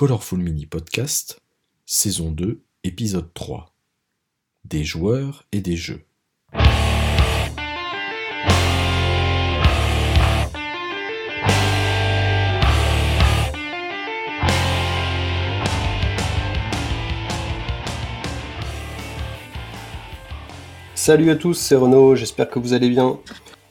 Colorful Mini Podcast, saison 2, épisode 3. Des joueurs et des jeux. Salut à tous, c'est Renaud, j'espère que vous allez bien.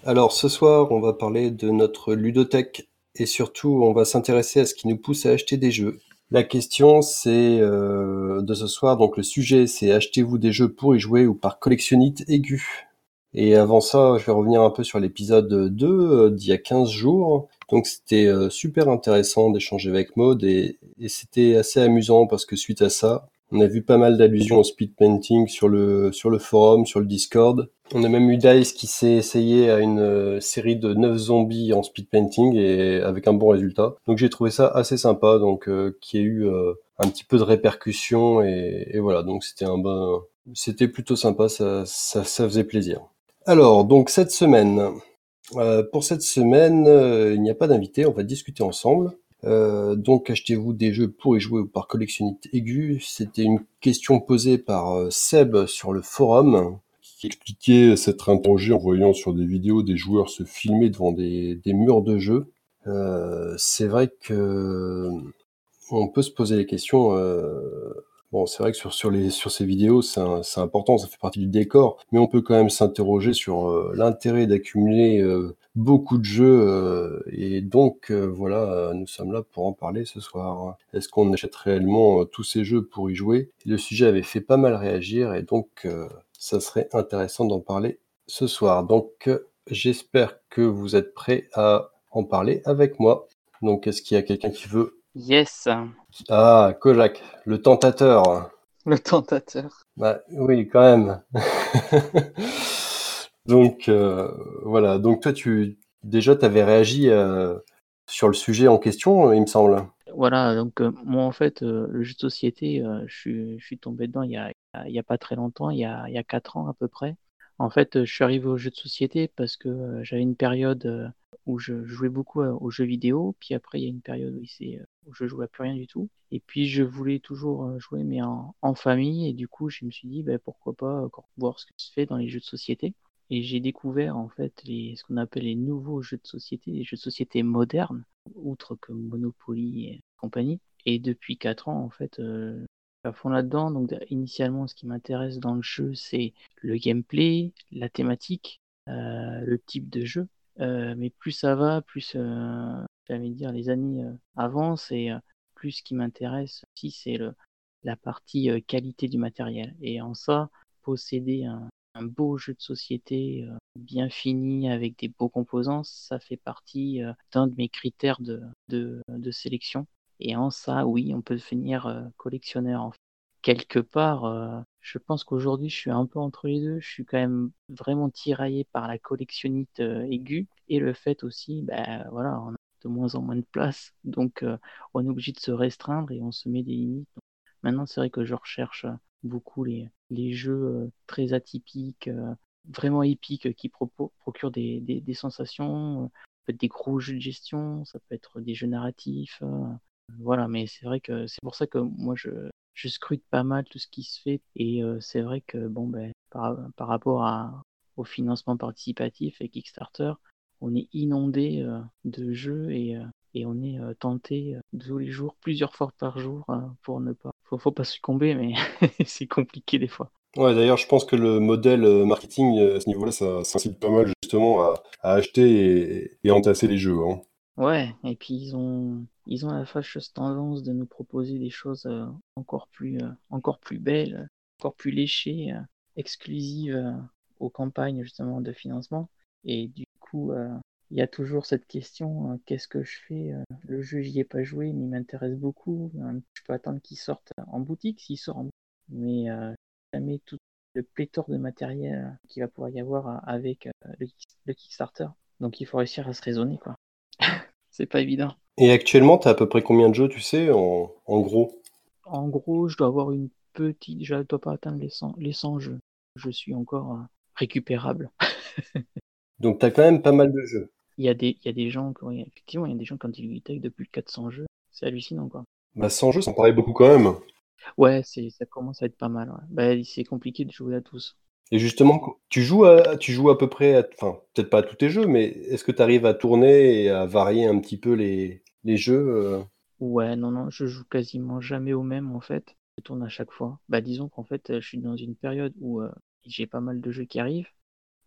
Alors ce soir, on va parler de notre ludothèque et surtout, on va s'intéresser à ce qui nous pousse à acheter des jeux. La question, c'est euh, de ce soir, donc le sujet, c'est achetez-vous des jeux pour y jouer ou par collectionnite aiguë Et avant ça, je vais revenir un peu sur l'épisode 2 euh, d'il y a 15 jours. Donc c'était euh, super intéressant d'échanger avec Maud et, et c'était assez amusant parce que suite à ça, on a vu pas mal d'allusions au speed painting sur le, sur le forum, sur le Discord. On a même eu Dice qui s'est essayé à une euh, série de 9 zombies en speed painting et avec un bon résultat. Donc j'ai trouvé ça assez sympa, donc euh, qui a eu euh, un petit peu de répercussions et, voilà, donc c'était un bon, c'était plutôt sympa, ça, ça, ça faisait plaisir. Alors donc cette semaine, pour cette semaine, il n'y a pas d'invité, on va discuter ensemble. Euh, donc achetez-vous des jeux pour y jouer ou par collectionnite aiguë C'était une question posée par euh, Seb sur le forum qui expliquait s'être interrogé en voyant sur des vidéos des joueurs se filmer devant des, murs de jeu. Euh, c'est vrai que on peut se poser les questions. Euh, bon, c'est vrai que sur, les, sur ces vidéos, c'est important, ça fait partie du décor, mais on peut quand même s'interroger sur euh, l'intérêt d'accumuler euh, beaucoup de jeux. euh, et donc, voilà, nous sommes là pour en parler ce soir. Est-ce qu'on achète réellement tous ces jeux pour y jouer? Le sujet avait fait pas mal réagir, et donc, ça serait intéressant d'en parler ce soir. Donc, j'espère que vous êtes prêts à en parler avec moi. Donc, est-ce qu'il y a quelqu'un qui veut Yes, Ah, Kojak, le tentateur. le tentateur. Bah oui, quand même. Donc euh, voilà, donc toi tu déjà t'avais réagi euh, sur le sujet en question, il me semble. Voilà, donc euh, moi en fait, euh, le jeu de société, euh, je suis, je suis tombé dedans il y a, il y a pas très longtemps, il y a, il y a 4 ans à peu près. En fait, euh, je suis arrivé au jeu de société parce que euh, j'avais une période euh, où je jouais beaucoup aux jeux vidéo, puis après il y a une période où, je jouais plus rien du tout. Et puis je voulais toujours jouer mais en, famille, et du coup je me suis dit ben, pourquoi pas encore voir ce que se fait dans les jeux de société. Et j'ai découvert en fait ce qu'on appelle les nouveaux jeux de société, les jeux de société modernes, outre que Monopoly et compagnie. Et depuis 4 ans, en fait, à fond là-dedans. Donc, initialement, ce qui m'intéresse dans le jeu, c'est le gameplay, la thématique, euh, le type de jeu. Euh, mais plus ça va, plus, euh, dire, les années euh, avancent et plus ce qui m'intéresse aussi, c'est le, la partie qualité du matériel. Et en ça, posséder un, un beau jeu de société bien fini avec des beaux composants, ça fait partie d'un de mes critères de, de, de sélection. Et en ça, oui, on peut devenir euh, collectionneur. En fait. Quelque part, euh, je pense qu'aujourd'hui, je suis un peu entre les deux. Je suis quand même vraiment tiraillé par la collectionnite euh, aiguë et le fait aussi, ben voilà, on a de moins en moins de place, donc on est obligé de se restreindre et on se met des limites. Maintenant, c'est vrai que je recherche beaucoup les, les jeux très atypiques, vraiment épiques, qui procurent des, des, des sensations. Ça peut être des gros jeux de gestion, ça peut être des jeux narratifs. Voilà, mais c'est vrai que c'est pour ça que moi je, scrute pas mal tout ce qui se fait. Et c'est vrai que bon ben par, rapport au financement participatif et Kickstarter, on est inondé de jeux et, on est tenté tous les jours, plusieurs fois par jour, pour ne pas. Faut, pas succomber, mais c'est compliqué des fois. Ouais, d'ailleurs, je pense que le modèle marketing à ce niveau-là, ça, incite pas mal justement à, acheter et, et entasser les jeux. Hein. Ouais, et puis ils ont ils ont la fâcheuse tendance de nous proposer des choses euh, encore plus euh, encore plus belles, encore plus léchées, euh, exclusives euh, aux campagnes justement de financement. Et du coup, euh, il y a toujours cette question, euh, qu'est-ce que je fais? euh, le jeu, j'y ai pas joué, mais il m'intéresse beaucoup. Euh, je peux attendre qu'il sorte en boutique s'il sort en boutique. Mais euh, jamais tout le pléthore de matériel qu'il va pouvoir y avoir euh, avec euh, le Kickstarter. Donc il faut réussir à se raisonner, quoi. C'est pas évident. Et actuellement, t'as à peu près combien de jeux, tu sais, en, en gros? En gros, je dois avoir une petite. Je ne dois pas atteindre les 100, les 100 jeux. Je suis encore euh, récupérable. Donc t'as quand même pas mal de jeux. Il y a des, il y a des gens qui ont, effectivement, il y a des gens qui ont des bibliothèques de plus de 400 jeux. C'est hallucinant, quoi. Bah 100 jeux, ça me paraît beaucoup quand même. Ouais, ça commence à être pas mal. Ouais. Bah, c'est compliqué de jouer à tous. Et justement, tu joues à, tu joues à peu près, enfin peut-être pas à tous tes jeux, mais est-ce que tu arrives à tourner et à varier un petit peu les, les jeux euh? Ouais, non, non, je joue quasiment jamais au même en fait. Je tourne à chaque fois. Bah, disons qu'en fait, je suis dans une période où euh, j'ai pas mal de jeux qui arrivent.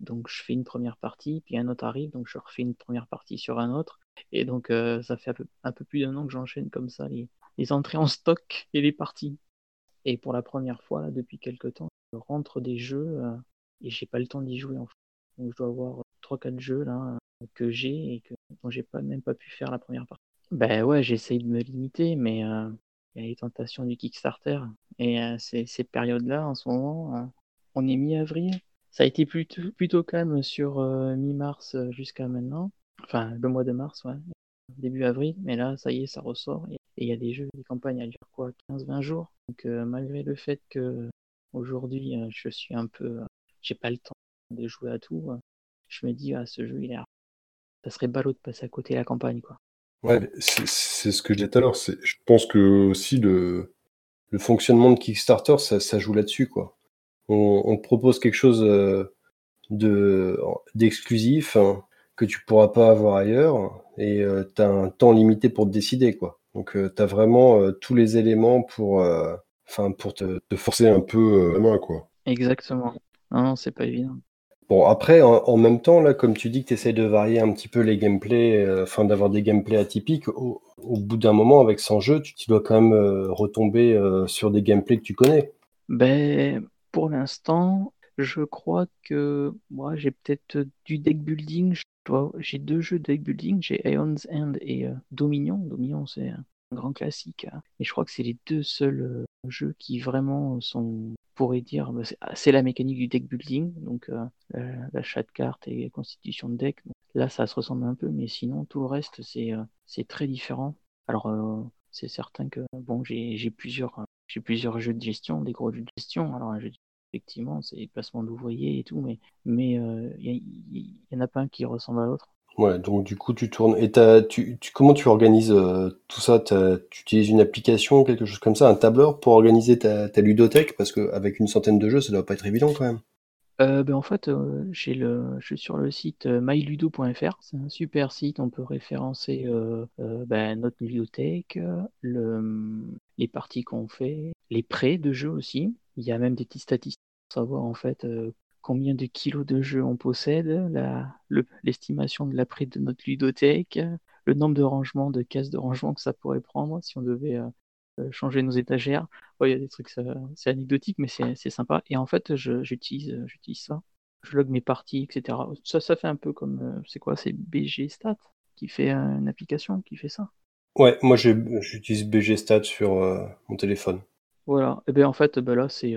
Donc, je fais une première partie, puis un autre arrive, donc je refais une première partie sur un autre. Et donc, euh, ça fait un peu, plus d'un an que j'enchaîne comme ça les, les entrées en stock et les parties. Et pour la première fois, là, depuis quelques temps, rentre des jeux euh, et j'ai pas le temps d'y jouer en fait. Donc, je dois avoir 3-4 jeux là que j'ai et que, dont j'ai pas, même pas pu faire la première partie. Ben ouais, j'essaye de me limiter, mais euh, il y a les tentations du Kickstarter. Et euh, ces, ces périodes-là, en ce moment, euh, on est mi-avril. Ça a été plutôt, plutôt calme sur euh, mi-mars euh, jusqu'à maintenant. Enfin, le mois de mars, ouais. Début avril. Mais là, ça y est, ça ressort. Et il y a des jeux, des campagnes à durer quoi, 15-20 jours. Donc euh, malgré le fait que aujourd'hui, euh, je suis un peu... euh, j'ai pas le temps de jouer à tout, euh, je me dis, ah, ce jeu, il est... Ça serait ballot de passer à côté de la campagne, quoi. Ouais, c'est ce que je disais tout à l'heure. Je pense que aussi le, fonctionnement de Kickstarter, ça, joue là-dessus, quoi. On, on propose quelque chose euh, de d'exclusif hein, que tu pourras pas avoir ailleurs et tu as un temps limité pour te décider, quoi. Donc tu as vraiment euh, tous les éléments pour, euh, enfin, pour te, te forcer un peu euh, la main, quoi. Exactement. Non, non, c'est pas évident. Bon, après, en, en même temps, là, comme tu dis que tu essayes de varier un petit peu les gameplays, euh, enfin d'avoir des gameplays atypiques, au, au bout d'un moment, avec 100 jeux, tu, tu dois quand même euh, retomber euh, sur des gameplays que tu connais. Ben, pour l'instant, je crois que moi, j'ai peut-être du deck building. J'ai deux jeux de deck building. J'ai Aeon's End et Dominion. Dominion, c'est grand classique. hein. Et je crois que c'est les deux seuls euh, jeux qui vraiment sont, on pourrait dire, c'est ah, c'est la mécanique du deck building. Donc, euh, la- l'achat de cartes et constitution de deck. Là, ça se ressemble un peu, mais sinon, tout le reste, c'est euh, très différent. Alors, euh, c'est certain que, bon, j'ai plusieurs. euh, j'ai plusieurs jeux de gestion, des gros jeux de gestion. Alors, un jeu de effectivement, c'est placement d'ouvriers et tout, mais mais euh, il y, a- il y en a pas un qui ressemble à l'autre. Ouais, donc du coup, tu tournes. Et tu, comment tu organises euh, tout ça? Tu utilises une application, quelque chose comme ça, un tableur pour organiser ta, ta ludothèque? Parce qu'avec une centaine de jeux, ça doit pas être évident quand même. Euh, ben en fait, euh, je suis sur le site myludo.fr. C'est un super site. On peut référencer ben, notre euh, le, les parties qu'on fait, les prêts de jeux aussi. Il y a même des petites statistiques pour savoir en fait combien de kilos de jeux on possède, le- l'estimation de la prêt de notre ludothèque, le nombre de rangements, de cases de rangement que ça pourrait prendre si on devait euh, euh, changer nos étagères. Ouais, il y a des trucs, c'est anecdotique, mais c'est sympa. Et en fait, j'utilise euh, j'utilise ça. Je log mes parties, etc. Ça, ça fait un peu comme, euh, c'est quoi, c'est BG Stat qui fait euh, une application qui fait ça. Ouais, moi j'utilise BG Stats sur mon téléphone. Voilà. Et bien en fait, ben là, c'est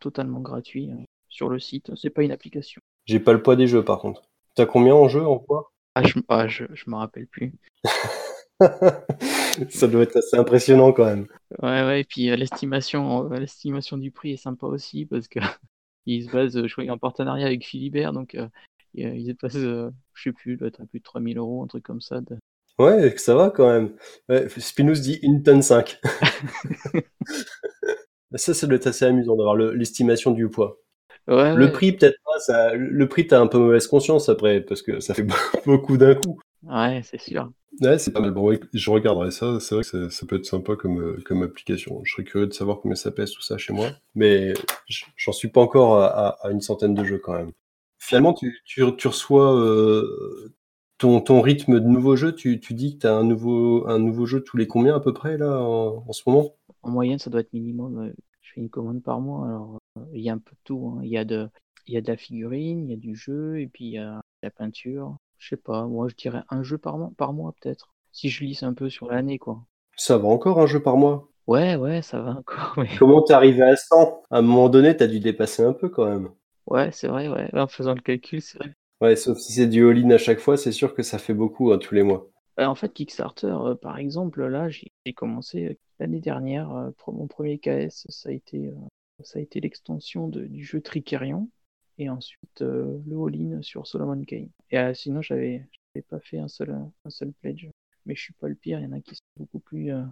totalement gratuit euh, sur le site. C'est pas une application. J'ai pas le poids des jeux par contre. T'as combien en jeu, en poids? Ah, je, ah, je, je me rappelle plus. Ça doit être assez impressionnant quand même. Ouais, ouais, et puis euh, l'estimation, euh, l'estimation du prix est sympa aussi parce que il se base, euh, je crois, en partenariat avec Philibert, donc euh, il il se base, euh, je sais plus, doit être à plus de 3000 euros, un truc comme ça. de- Ouais, ça va quand même. Ouais, Spinous dit une tonne 5. Ça, ça doit être assez amusant d'avoir le- l'estimation du poids. Ouais, Le ouais, prix, peut-être pas, ça, le prix, t'as un peu mauvaise conscience après, parce que ça fait beaucoup d'un coup. ouais, c'est sûr. Ouais, c'est pas mal. Bon, je regarderai ça. C'est vrai que ça, ça peut être sympa comme, euh, comme application. Je serais curieux de savoir combien ça pèse tout ça chez moi. Mais j'en suis pas encore à, à- à une centaine de jeux quand même. Finalement, tu, tu, tu reçois euh, ton, ton rythme de nouveaux jeux. Tu, tu dis que t'as un nouveau, un nouveau jeu tous les combien à peu près là en, en ce moment? En moyenne, ça doit être minimum, euh, je fais une commande par mois, alors il y a un peu de tout, hein. Il y a de, il y a de la figurine, il y a du jeu, et puis il y a de la peinture. Je sais pas, moi je dirais un jeu par mois, par mois peut-être. Si je lisse un peu sur l'année, quoi. Ça va encore un jeu par mois? Ouais, ouais, ça va encore, mais Comment t'es arrivé à 100? À un moment donné, t'as dû dépasser un peu quand même. ouais, c'est vrai, ouais. En faisant le calcul, c'est vrai. Ouais, sauf si c'est du all-in à chaque fois, c'est sûr que ça fait beaucoup hein, tous les mois. Euh, En fait, Kickstarter, euh, par exemple, là, j'ai commencé euh, l'année dernière. euh, pour mon premier KS, ça a été, euh, ça a été l'extension du jeu Tricerion et ensuite euh, le all-in sur Solomon Kane. Et euh, sinon, j'avais pas fait un seul, un seul pledge. Mais je suis pas le pire, il y en a qui sont beaucoup plus, euh,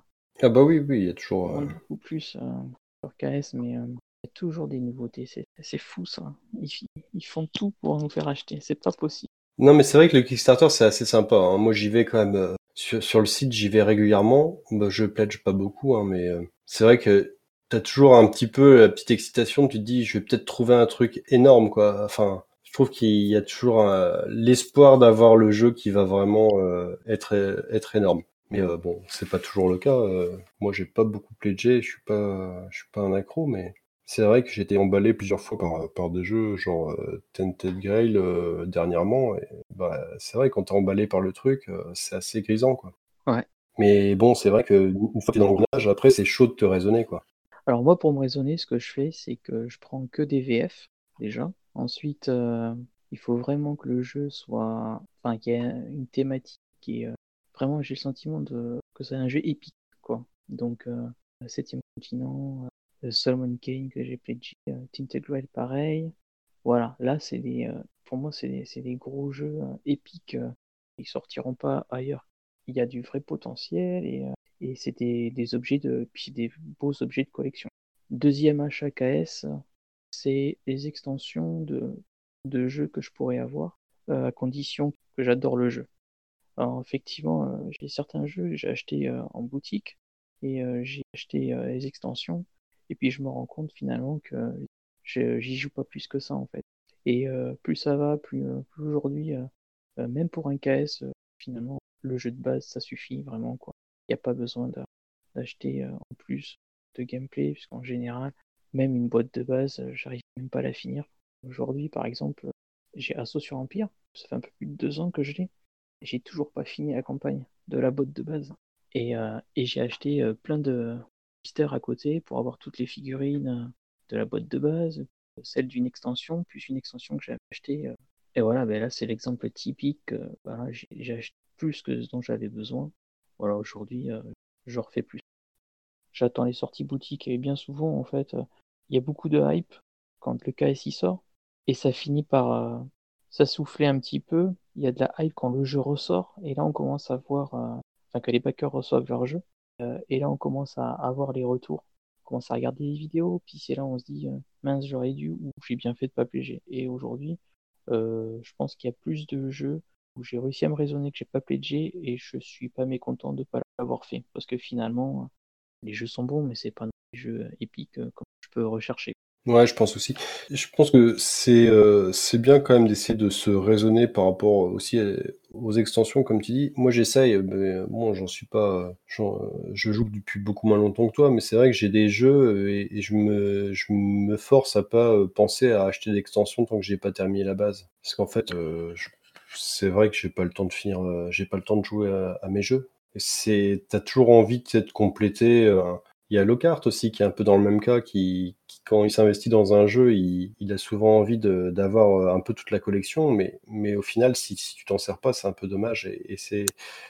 Ah bah oui, oui, il y a toujours. Euh, beaucoup plus sur KS, mais il y a toujours des nouveautés. C'est fou ça. Ils, font tout pour nous faire acheter. C'est pas possible. Non, mais c'est vrai que le Kickstarter, c'est assez sympa. hein. Moi, j'y vais quand même. sur, sur le site, j'y vais régulièrement. Bah, je pledge pas beaucoup, hein, mais c'est vrai que t'as toujours un petit peu la petite excitation. Tu te dis, je vais peut-être trouver un truc énorme, quoi. Enfin, je trouve qu'il y a toujours euh, l'espoir d'avoir le jeu qui va vraiment euh, être être énorme. Mais euh, bon, c'est pas toujours le cas. euh. moi, j'ai pas beaucoup pledgé. Je suis pas, je suis pas un accro, mais c'est vrai que j'ai été emballé plusieurs fois par, par des jeux genre euh, Tented Grail euh, dernièrement. Et, bah, c'est vrai, quand t'es emballé par le truc, euh, c'est assez grisant, quoi. Ouais. Mais bon, c'est vrai que une fois que t'es dans l'engrenage, après, c'est chaud de te raisonner, quoi. Alors moi, pour me raisonner, ce que je fais, c'est que je prends que des VF déjà. Ensuite, euh, il faut vraiment que le jeu soit, enfin, qu'il y ait une thématique qui est euh, vraiment, j'ai le sentiment que c'est un jeu épique, quoi. Donc, euh, Septième continent, Solomon Kane que j'ai pledgé, Tinted pareil. Voilà, là, c'est des, pour moi, c'est des, des gros jeux épiques. ils sortiront pas ailleurs. Il y a du vrai potentiel et, et c'est des, objets de, puis des beaux objets de collection. Deuxième achat KS, c'est les extensions de, de jeux que je pourrais avoir, euh, à condition que j'adore le jeu. Alors, effectivement, euh, j'ai certains jeux que j'ai achetés euh, en boutique et j'ai acheté les extensions, et puis je me rends compte finalement que j'y joue pas plus que ça en fait. Et plus ça va, plus, plus aujourd'hui, même pour un KS, finalement, le jeu de base, ça suffit vraiment quoi. N'y a pas besoin d'a- d'acheter euh, en plus de gameplay, puisqu'en général, même une boîte de base, euh, j'arrive même pas à la finir. Aujourd'hui, par exemple, j'ai Assaut sur Empire, ça fait un peu plus de deux ans que je l'ai. J'ai toujours pas fini la campagne de la boîte de base. Et, euh, et j'ai acheté euh, plein de mystères à côté pour avoir toutes les figurines euh, de la boîte de base, celle d'une extension, plus une extension que j'avais achetée. euh. Et voilà, ben là c'est l'exemple typique. euh, j'ai acheté plus que ce dont j'avais besoin. Voilà, aujourd'hui, euh, je refais plus. J'attends les sorties boutiques et bien souvent, en fait, euh, il y a beaucoup de hype quand le KSI sort et ça finit par euh, s'assouffler un petit peu. Il y a de la hype quand le jeu ressort et là on commence à voir, euh, enfin que les backers reçoivent leur jeu euh, et là on commence à avoir les retours. On commence à regarder les vidéos, puis c'est là on se dit euh, mince j'aurais dû ou j'ai bien fait de pas pléger. Et aujourd'hui, euh, je pense qu'il y a plus de jeux j'ai réussi à me raisonner que j'ai pas pledgé et je suis pas mécontent de pas l'avoir fait parce que finalement les jeux sont bons mais c'est pas des jeux épiques euh, comme je peux rechercher. Ouais, je pense aussi. Je pense que c'est euh, bien quand même d'essayer de se raisonner par rapport aussi aux extensions, comme tu dis. Moi, j'essaye, mais bon, j'en suis pas. je joue depuis beaucoup moins longtemps que toi, mais c'est vrai que j'ai des jeux euh, et, je me force à pas euh, penser à acheter d'extensions tant que j'ai pas terminé la base. Parce qu'en fait, euh, c'est vrai que j'ai pas le temps de finir, euh, j'ai pas le temps de jouer à, mes jeux. C'est, t'as toujours envie de compléter. euh, il y a Lockhart aussi qui est un peu dans le même cas, qui, quand il s'investit dans un jeu, il, a souvent envie d'avoir euh, un peu toute la collection, mais, mais au final, si, tu t'en sers pas, c'est un peu dommage. Et, c'est,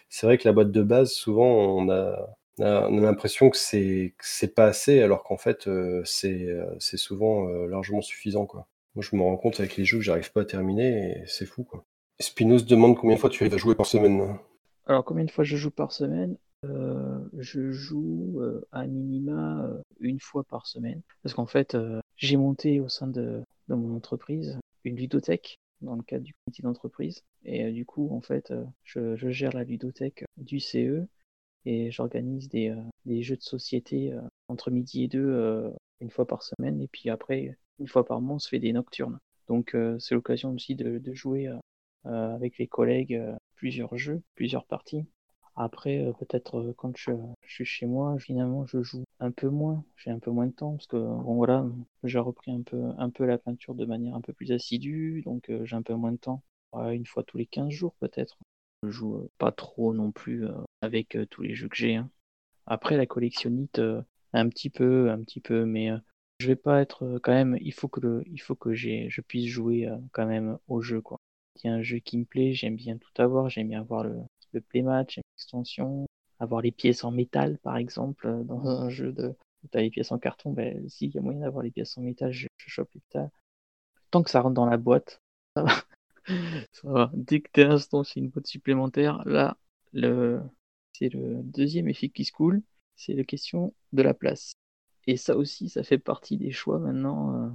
c'est vrai que la boîte de base, souvent, on a, on a, on a l'impression que c'est, c'est pas assez, alors qu'en fait, c'est, c'est souvent largement suffisant, quoi. Moi, je me rends compte avec les jeux que j'arrive pas à terminer, et c'est fou, quoi. Spinos demande combien de fois tu arrives à jouer par semaine. Alors combien de fois je joue par semaine? Euh, Je joue euh, à minima euh, une fois par semaine. Parce qu'en fait j'ai monté au sein de, mon entreprise une ludothèque dans le cadre du comité d'entreprise. Et du coup en fait je, gère la ludothèque du CE et j'organise des, jeux de société entre midi et deux une fois par semaine. Et puis après une fois par mois on se fait des nocturnes. Donc c'est l'occasion aussi de, jouer avec les collègues euh, plusieurs jeux, plusieurs parties. Après, euh, peut-être euh, quand je, suis chez moi, finalement, je joue un peu moins. J'ai un peu moins de temps parce que, bon, voilà, j'ai repris un peu, un peu la peinture de manière un peu plus assidue, donc euh, j'ai un peu moins de temps. Une fois tous les 15 jours, peut-être. Je joue euh, pas trop non plus euh, avec euh, tous les jeux que j'ai. hein. Après, la collectionnite, euh, un petit peu, un petit peu, mais euh, je vais pas être euh, quand même. Il faut que il faut que je puisse jouer euh, quand même au jeu, quoi. Y a un jeu qui me plaît, j'aime bien tout avoir, j'aime bien avoir le, le playmatch, j'aime l'extension, avoir les pièces en métal, par exemple, euh, dans un jeu de. T'as les pièces en carton, ben s'il y a moyen d'avoir les pièces en métal, je, je chope les métal. Tant que ça rentre dans la boîte, ça va. Ça va. Dès que t'es instant, c'est une boîte supplémentaire. Là, le... c'est le deuxième effet qui se coule. c'est la question de la place. Et ça aussi, ça fait partie des choix maintenant, euh,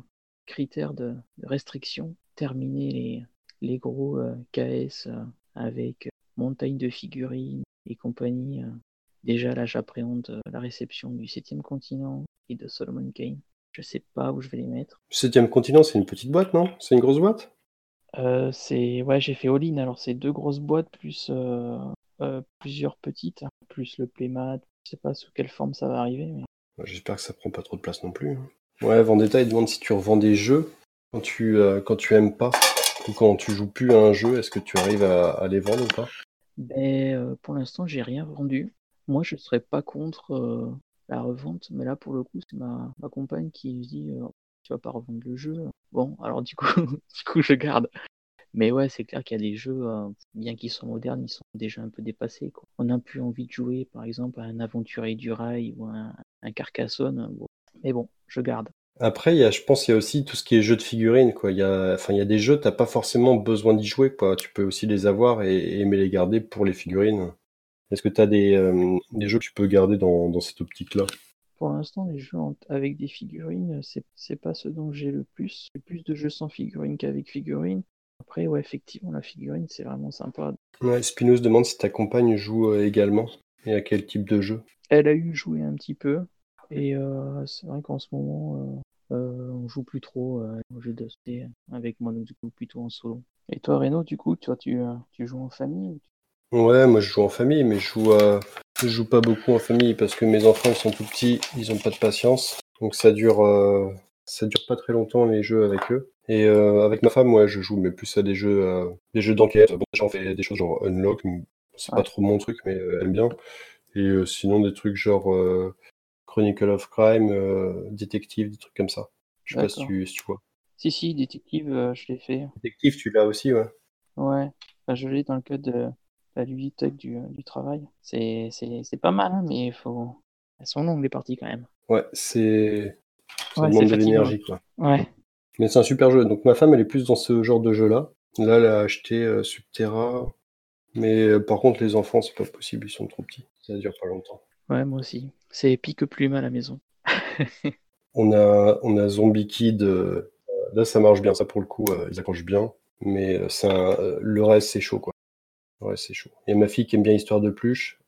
critères de, restriction. Terminer les, les gros euh, KS euh, avec montagne de figurines et compagnie. Déjà là, j'appréhende la réception du 7 continent et de Solomon Kane. Je sais pas où je vais les mettre. 7 continent, c'est une petite boîte, non? C'est une grosse boîte? C'est ouais, j'ai fait all-in. Alors c'est deux grosses boîtes plus plusieurs petites, plus le playmat. Je sais pas sous quelle forme ça va arriver. Mais... J'espère que ça prend pas trop de place non plus. Hein. Ouais, Vendetta, il demande si tu revends des jeux quand tu, euh, quand tu aimes pas quand tu joues plus à un jeu, est-ce que tu arrives à, les vendre ou pas? Ben, euh, Pour l'instant, j'ai rien vendu. Moi, je serais pas contre euh, la revente, mais là, pour le coup, c'est ma, compagne qui dit Tu vas pas revendre le jeu. Bon, alors du coup, du coup je garde. Mais ouais, c'est clair qu'il y a des jeux, euh, bien qu'ils soient modernes, ils sont déjà un peu dépassés. On n'a plus envie de jouer, par exemple, à un Aventurier du Rail ou un, un Carcassonne. Mais bon, je garde. Après, il y a, je pense qu'il y a aussi tout ce qui est jeux de figurines. Quoi. Il, y a, enfin, il y a des jeux, tu n'as pas forcément besoin d'y jouer. Quoi. Tu peux aussi les avoir et, aimer les garder pour les figurines. Est-ce que tu as des, euh, des, jeux que tu peux garder dans, dans cette optique-là? Pour l'instant, les jeux avec des figurines, c'est, c'est pas ce dont j'ai le plus. J'ai plus de jeux sans figurines qu'avec figurines. Après, ouais, effectivement, la figurine, c'est vraiment sympa. Ouais, Spinoz demande si ta compagne joue euh, également et à quel type de jeu? Elle a eu joué un petit peu. Et euh, c'est vrai qu'en ce moment, euh, on joue plus trop au jeu d'aspect avec moi, donc du coup, plutôt en solo. Et toi, Reno, du coup, toi, tu, tu joues en famille Ouais, moi je joue en famille, mais je joue, je joue pas beaucoup en famille parce que mes enfants ils sont tout petits, ils ont pas de patience. Donc ça dure, ça dure pas très longtemps les jeux avec eux. Et euh, avec ma femme, ouais, je joue mais plus à des jeux, euh, des jeux d'enquête. Bon, j'en fais des choses genre Unlock, c'est pas trop mon truc, mais euh, elle aime bien. Et sinon des trucs genre Chronicle of Crime, Détective, des trucs comme ça. Je sais pas si tu, si tu vois. Si, si, Détective, je l'ai fait. Détective, tu l'as aussi, ouais. Ouais, je l'ai dans le cadre de la bibliothèque du, du travail. C'est pas mal, hein, mais il faut. Elles sont longues les parties quand même. Ouais, c'est. Ça demande de l'énergie, quoi. Ouais. Mais c'est un super jeu. Donc ma femme, elle est plus dans ce genre de jeu-là. Là, elle a acheté euh, Subterra. Mais euh, par contre, les enfants, c'est pas possible, ils sont trop petits. Ça dure pas longtemps. Ouais, moi aussi. C'est pique plume à la maison. on, a, on a Zombie Kid. Euh, là, ça marche bien. Ça, pour le coup, ils accrochent bien. Mais c'est le reste, c'est chaud, quoi. Le reste, c'est chaud. Il y a ma fille qui aime bien Histoire de Pluche.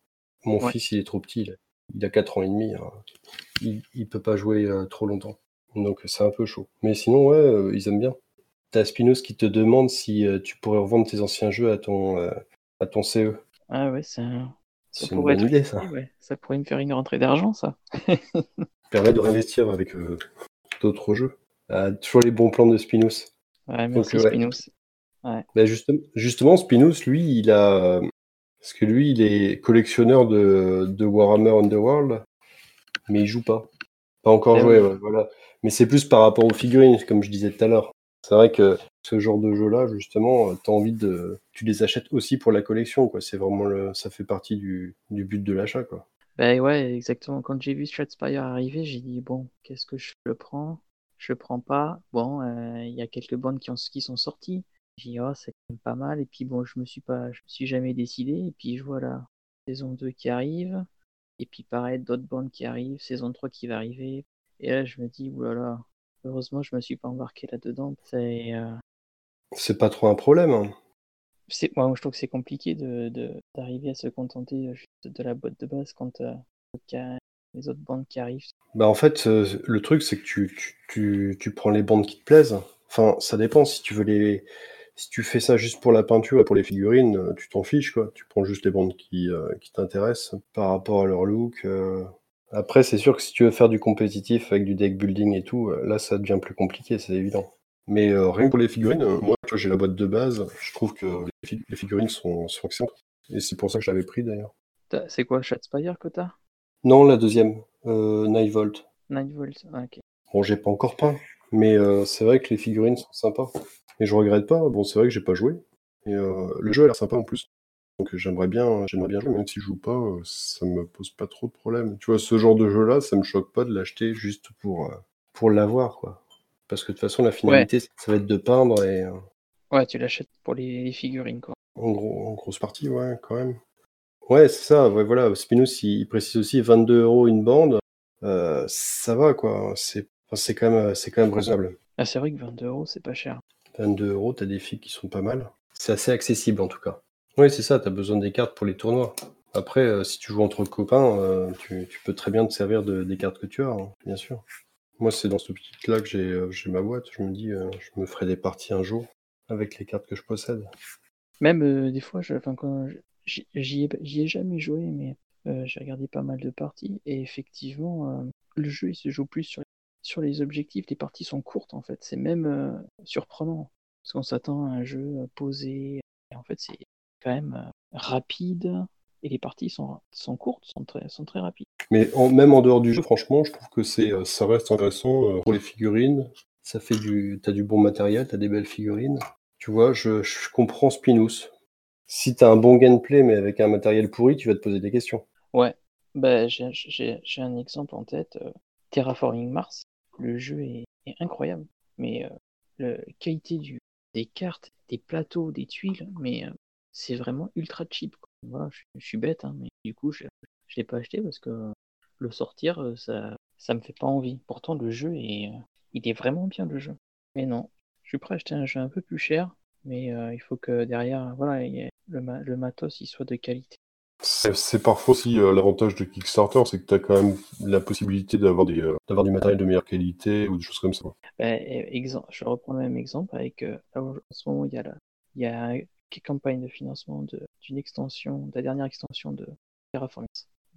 Mon fils, il est trop petit. Il a 4 ans et demi. Hein. Il, il peut pas jouer trop longtemps. Donc c'est un peu chaud. Mais sinon, ouais, euh, ils aiment bien. T'as Spinos qui te demande si euh, tu pourrais revendre tes anciens jeux à ton, euh, à ton CE. Ah ouais, c'est une bonne idée, ça. Ça pourrait me faire une rentrée d'argent, ça. permet de réinvestir avec d'autres jeux. Ah, toujours les bons plans de Spinos. Ouais, merci Spinos. Ouais. Bah, justement, justement, Spinos, lui, il a... Parce que lui, il est collectionneur de, de Warhammer Underworld, mais il joue pas. Pas encore eh joué, voilà. Mais c'est plus par rapport aux figurines, comme je disais tout à l'heure. C'est vrai que ce genre de jeu-là, justement, tu as envie de. Tu les achètes aussi pour la collection, quoi. C'est vraiment le. Ça fait partie du, du but de l'achat, quoi. Ben ouais, exactement. Quand j'ai vu Spire arriver, j'ai dit bon, qu'est-ce que je le prends? Je le prends pas. Bon, euh, il y a quelques bandes qui, ont, qui sont sorties. J'ai dit oh, c'est quand même pas mal. Et puis bon, je me suis pas, je me suis jamais décidé. Et puis je vois la saison 2 qui arrive. Et puis pareil, d'autres bandes qui arrivent, saison 3 qui va arriver. Et là, je me dis, oulala, heureusement, je me suis pas embarqué là-dedans. C'est euh, pas trop un problème. Hein. Moi, je trouve que c'est compliqué d'arriver de, à se contenter juste de la boîte de base quand euh, il y a les autres bandes qui arrivent. Bah, en fait, euh, le truc, c'est que tu, tu, tu, tu, prends les bandes qui te plaisent. Enfin, ça dépend si tu veux les. Si tu fais ça juste pour la peinture et pour les figurines, tu t'en fiches, quoi. Tu prends juste les bandes qui, qui t'intéressent par rapport à leur look. Après, c'est sûr que si tu veux faire du compétitif avec du deck building et tout, euh, là, ça devient plus compliqué, c'est évident. Mais euh, rien que pour les figurines, euh, moi, j'ai la boîte de base, je trouve que les, figurines sont, sont excellentes. Et c'est pour ça que je l'avais pris d'ailleurs. C'est quoi, Shadspire que t'as? Non, la deuxième, euh, Nightvolt. Nightvolt, ah, ok. Bon, j'ai pas encore peint, mais c'est vrai que les figurines sont sympas. Et je regrette pas, bon, c'est vrai que j'ai pas joué. Et le jeu a l'air sympa en plus. Donc j'aimerais bien, j'aimerais bien jouer, même si je joue pas, euh, ça me pose pas trop de problème. Tu vois, ce genre de jeu-là, ça me choque pas de l'acheter juste pour, euh, pour l'avoir, quoi. Parce que de toute façon, la finalité, ça va être de peindre et. Euh, ouais, tu l'achètes pour les, figurines, quoi. En, gros, en grosse partie, ouais, quand même. Ouais, c'est ça. Ouais, voilà. Spinous, il, précise aussi 22 euros une bande. Euh, ça va, quoi. C'est c'est quand, même, quand même raisonnable. Ah, c'est vrai que 22 euros, c'est pas cher. 22 euros, t'as des filles qui sont pas mal. C'est assez accessible en tout cas. Oui, c'est ça, t'as besoin des cartes pour les tournois. Après, euh, si tu joues entre copains, euh, tu, peux très bien te servir de, des cartes que tu as, hein, bien sûr. Moi, c'est dans ce petit-là que j'ai ma boîte. Je me dis, je me ferai des parties un jour avec les cartes que je possède. Même des fois, J'y ai, jamais joué, mais euh, j'ai regardé pas mal de parties et effectivement, euh, le jeu il se joue plus sur, sur les objectifs. Les parties sont courtes en fait. C'est même euh, surprenant parce qu'on s'attend à un jeu posé. Et en fait, c'est quand même rapide et les parties sont, sont courtes, sont très, sont très rapides. Mais même en dehors du jeu, franchement, je trouve que c'est ça reste intéressant pour les figurines. Ça fait du, t'as du bon matériel, t'as des belles figurines. Tu vois, je, je comprends Spinous. Si tu as un bon gameplay mais avec un matériel pourri, tu vas te poser des questions. Ouais, bah, j'ai un exemple en tête. Euh, Terraforming Mars, le jeu est, incroyable, mais euh, la qualité du, des cartes, des plateaux, des tuiles, mais euh, c'est vraiment ultra cheap. je, suis bête, hein, mais du coup, je ne l'ai pas acheté parce que le sortir, ça ça me fait pas envie. Pourtant, le jeu est, il est vraiment bien le jeu. Mais non, je suis prêt à acheter un jeu un peu plus cher, mais il faut que derrière, voilà, le, matos il soit de qualité. C'est parfois aussi euh, l'avantage de Kickstarter, c'est que tu as quand même la possibilité d'avoir euh, du matériel de meilleure qualité ou des choses comme ça. Ben, exemple, je reprends le même exemple avec euh, en ce moment il y a la, il y a campagne de financement d'une extension, de la dernière extension de Terraforming.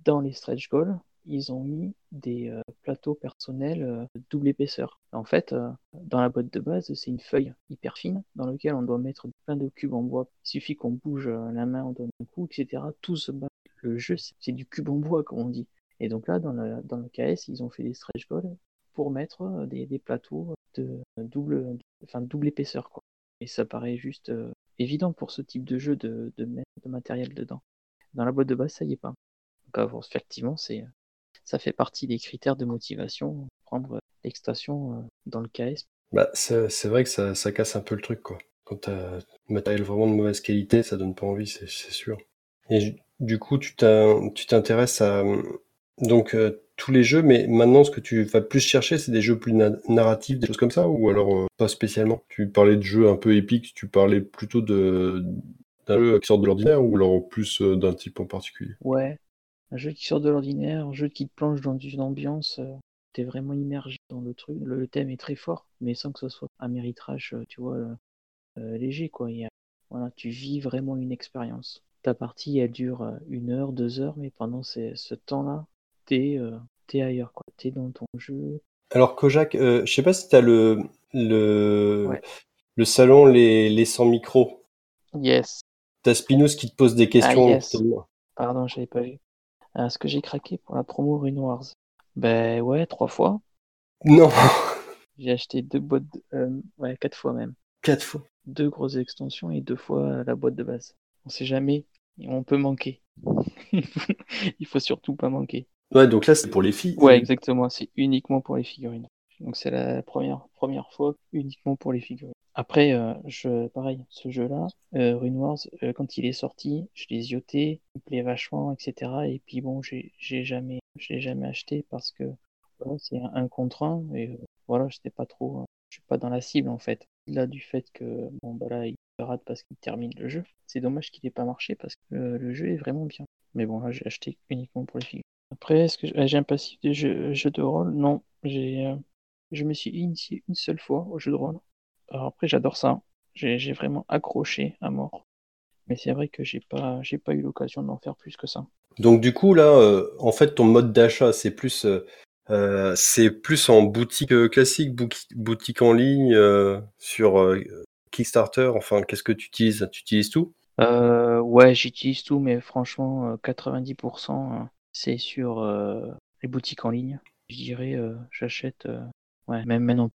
Dans les stretch goals, ils ont mis des euh, plateaux personnels euh, double épaisseur. En fait, euh, dans la boîte de base, c'est une feuille hyper fine dans laquelle on doit mettre plein de cubes en bois. Il suffit qu'on bouge la main, on donne un coup, etc. Tout se bat. Le jeu, c'est du cube en bois, comme on dit. Et donc là, dans le, dans le KS, ils ont fait des stretch goals pour mettre des, plateaux de double, double épaisseur. Quoi. Et ça paraît juste évident pour ce type de jeu de, de de matériel dedans. Dans la boîte de base, ça y est pas. Donc effectivement, c'est ça fait partie des critères de motivation, prendre l'extension euh, dans le KS. Bah, c'est vrai que ça, ça, casse un peu le truc, quoi. Quand tu as un matériel vraiment de mauvaise qualité, ça donne pas envie, c'est sûr. Et du coup, tu t'intéresses à donc euh, tous les jeux, mais maintenant, ce que tu vas plus chercher, c'est des jeux plus narratifs, des choses comme ça, ou alors euh, pas spécialement? Tu parlais de jeux un peu épiques, tu parlais plutôt de d'un jeu qui sort de l'ordinaire, ou alors plus d'un type en particulier? Ouais, un jeu qui sort de l'ordinaire, un jeu qui te plonge dans une ambiance, euh, t'es vraiment immergé dans le truc. Le, thème est très fort, mais sans que ce soit un méritrage, euh, tu vois, euh, léger, quoi. voilà, tu vis vraiment une expérience. Ta partie, elle dure une heure, deux heures, mais pendant ce temps-là, t'es es ailleurs, quoi. T'es dans ton jeu. Alors, Kojak, je sais pas si t'as le, le, le salon Les, les 100 micros. Yes. T'as Spinous qui te pose des questions. Ah, Pardon, j'avais pas vu. Est-ce que j'ai craqué pour la promo Rune Wars? Ben ouais, trois fois. Non J'ai acheté deux boîtes, euh, ouais, quatre fois même. Quatre fois Deux grosses extensions et deux fois la boîte de base. On sait jamais, on peut manquer. Il faut surtout pas manquer. Ouais, donc là c'est pour les filles. Ouais, exactement, c'est uniquement pour les figurines. Donc c'est la première, première fois uniquement pour les figurines. Après, euh, je, pareil, ce jeu-là, euh, Rune Wars, euh, quand il est sorti, je l'ai zioté, il me plaît vachement, etc. Et puis bon, j'ai jamais, je l'ai jamais acheté parce que voilà, c'est un, contre un et voilà, j'étais pas trop, je suis pas dans la cible en fait. Là, du fait que bon bah là, il rate parce qu'il termine le jeu. C'est dommage qu'il ait pas marché parce que le jeu est vraiment bien. Mais bon, là, j'ai acheté uniquement pour les figurines. Après, est-ce que j'ai un passif de jeu, jeu de rôle? Non, j'ai, je me suis initié une seule fois au jeu de rôle. Alors après, j'adore ça. J'ai vraiment accroché à mort. Mais c'est vrai que j'ai pas, j'ai pas eu l'occasion d'en faire plus que ça. Donc du coup là, euh, en fait, ton mode d'achat, c'est plus, euh, euh, c'est plus en boutique classique, boutique en ligne, sur Kickstarter? Enfin, qu'est-ce que tu utilises? Tu utilises tout? Ouais, j'utilise tout, mais franchement, 90% c'est sur les boutiques en ligne. Je dirais, j'achète, ouais, même maintenant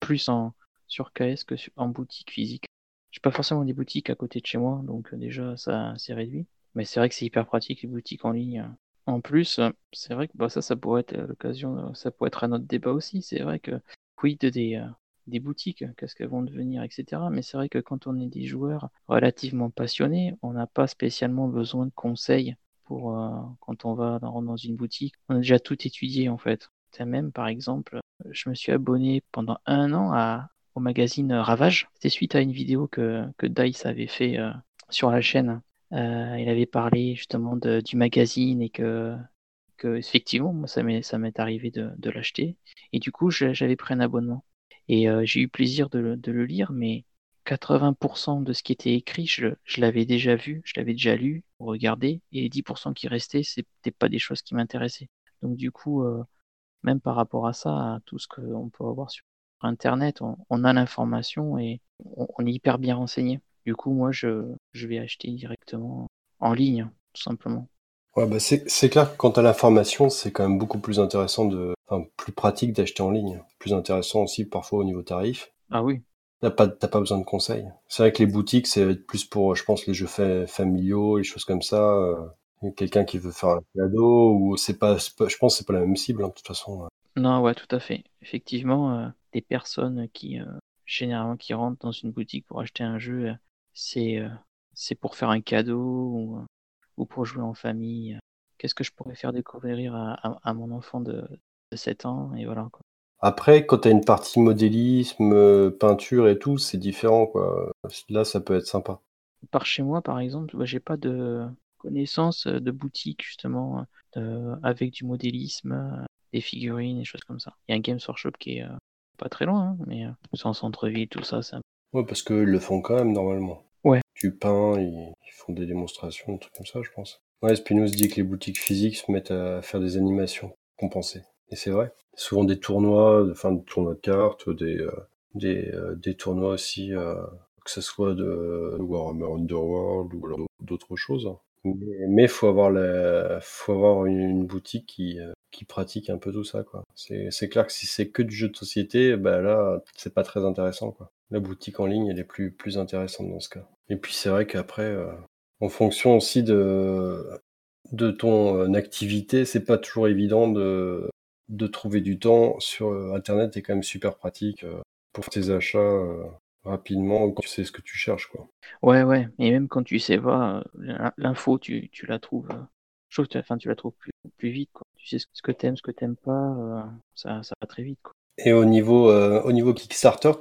plus en sur KS que en boutique physique. J'ai pas forcément des boutiques à côté de chez moi, donc euh, déjà ça c'est réduit. Mais c'est vrai que c'est hyper pratique les boutiques en ligne. En plus, c'est vrai que bah, ça, ça pourrait être euh, l'occasion, euh, ça pourrait être un autre débat aussi. C'est vrai que quid des, des boutiques, qu'est-ce qu'elles vont devenir, etc. Mais c'est vrai que quand on est des joueurs relativement passionnés, on n'a pas spécialement besoin de conseils pour euh, quand on va dans, une boutique. On a déjà tout étudié en fait. Même par exemple, je me suis abonné pendant un an au magazine Ravage. C'était suite à une vidéo que, que Dice avait fait euh, sur la chaîne. Euh, il avait parlé justement du magazine et que, effectivement, moi, ça m'est, arrivé de, l'acheter. Et du coup, j'avais pris un abonnement. Et j'ai eu plaisir de de le lire, mais 80% de ce qui était écrit, je, je l'avais déjà vu, je l'avais déjà lu, regardé, et les 10% qui restaient, c'était pas des choses qui m'intéressaient. Donc du coup, euh, même par rapport à ça, à tout ce qu'on peut avoir sur Internet, on, on a l'information et on, on, est hyper bien renseigné. Du coup, moi, je, je vais acheter directement en ligne, tout simplement. Ouais, bah c'est clair que quant à l'information, c'est quand même beaucoup plus intéressant de, enfin, plus pratique d'acheter en ligne. Plus intéressant aussi parfois au niveau tarif. Ah oui. T'as pas, t'as pas besoin de conseils. C'est vrai que les boutiques, c'est plus pour, je pense, les jeux fa familiaux, les choses comme ça. Euh, Quelqu'un qui veut faire un cadeau ou c'est pas, je pense, que c'est pas la même cible hein, de toute façon. Non, ouais, tout à fait. Effectivement, euh, des personnes qui, euh, généralement, qui rentrent dans une boutique pour acheter un jeu, c'est, c'est pour faire un cadeau ou, ou pour jouer en famille. Qu'est-ce que je pourrais faire découvrir à, à, à mon enfant de, de 7 ans? Et voilà quoi. Après, quand tu as une partie modélisme, peinture et tout, c'est différent, quoi. Là, ça peut être sympa. Par chez moi, par exemple, bah, j'ai pas de connaissance de boutique, justement, euh, avec du modélisme, des figurines, des choses comme ça. Il y a un Games Workshop qui est euh, pas très loin, hein, mais euh, en centre-ville, tout ça. Un... Ouais, parce qu'ils le font quand même, normalement. Ouais. Tu peins, ils, ils font des démonstrations, des trucs comme ça, je pense. Ouais, Spinoz dit que les boutiques physiques se mettent à faire des animations compensées. Et c'est vrai. Souvent des tournois, enfin des tournois de cartes, des euh, des, euh, des tournois aussi, euh, que ce soit de Warhammer Underworld ou d'autres choses. Mais il faut avoir la, faut avoir une, boutique qui qui pratique un peu tout ça quoi. C'est c'est clair que si c'est que du jeu de société, bah là c'est pas très intéressant quoi. La boutique en ligne elle est plus plus intéressante dans ce cas. Et puis c'est vrai qu'après, en fonction aussi de de ton activité, c'est pas toujours évident de de trouver du temps sur Internet est quand même super pratique pour tes achats rapidement quand tu sais ce que tu cherches. Quoi. Ouais, ouais. Et même quand tu sais pas, l'info, tu, tu la trouves. Je trouve que tu, enfin, tu la trouves plus, plus vite. Quoi. Tu sais ce que t'aimes, ce que t'aimes pas. ça, ça va très vite. Quoi. Et au niveau, euh, au niveau Kickstarter,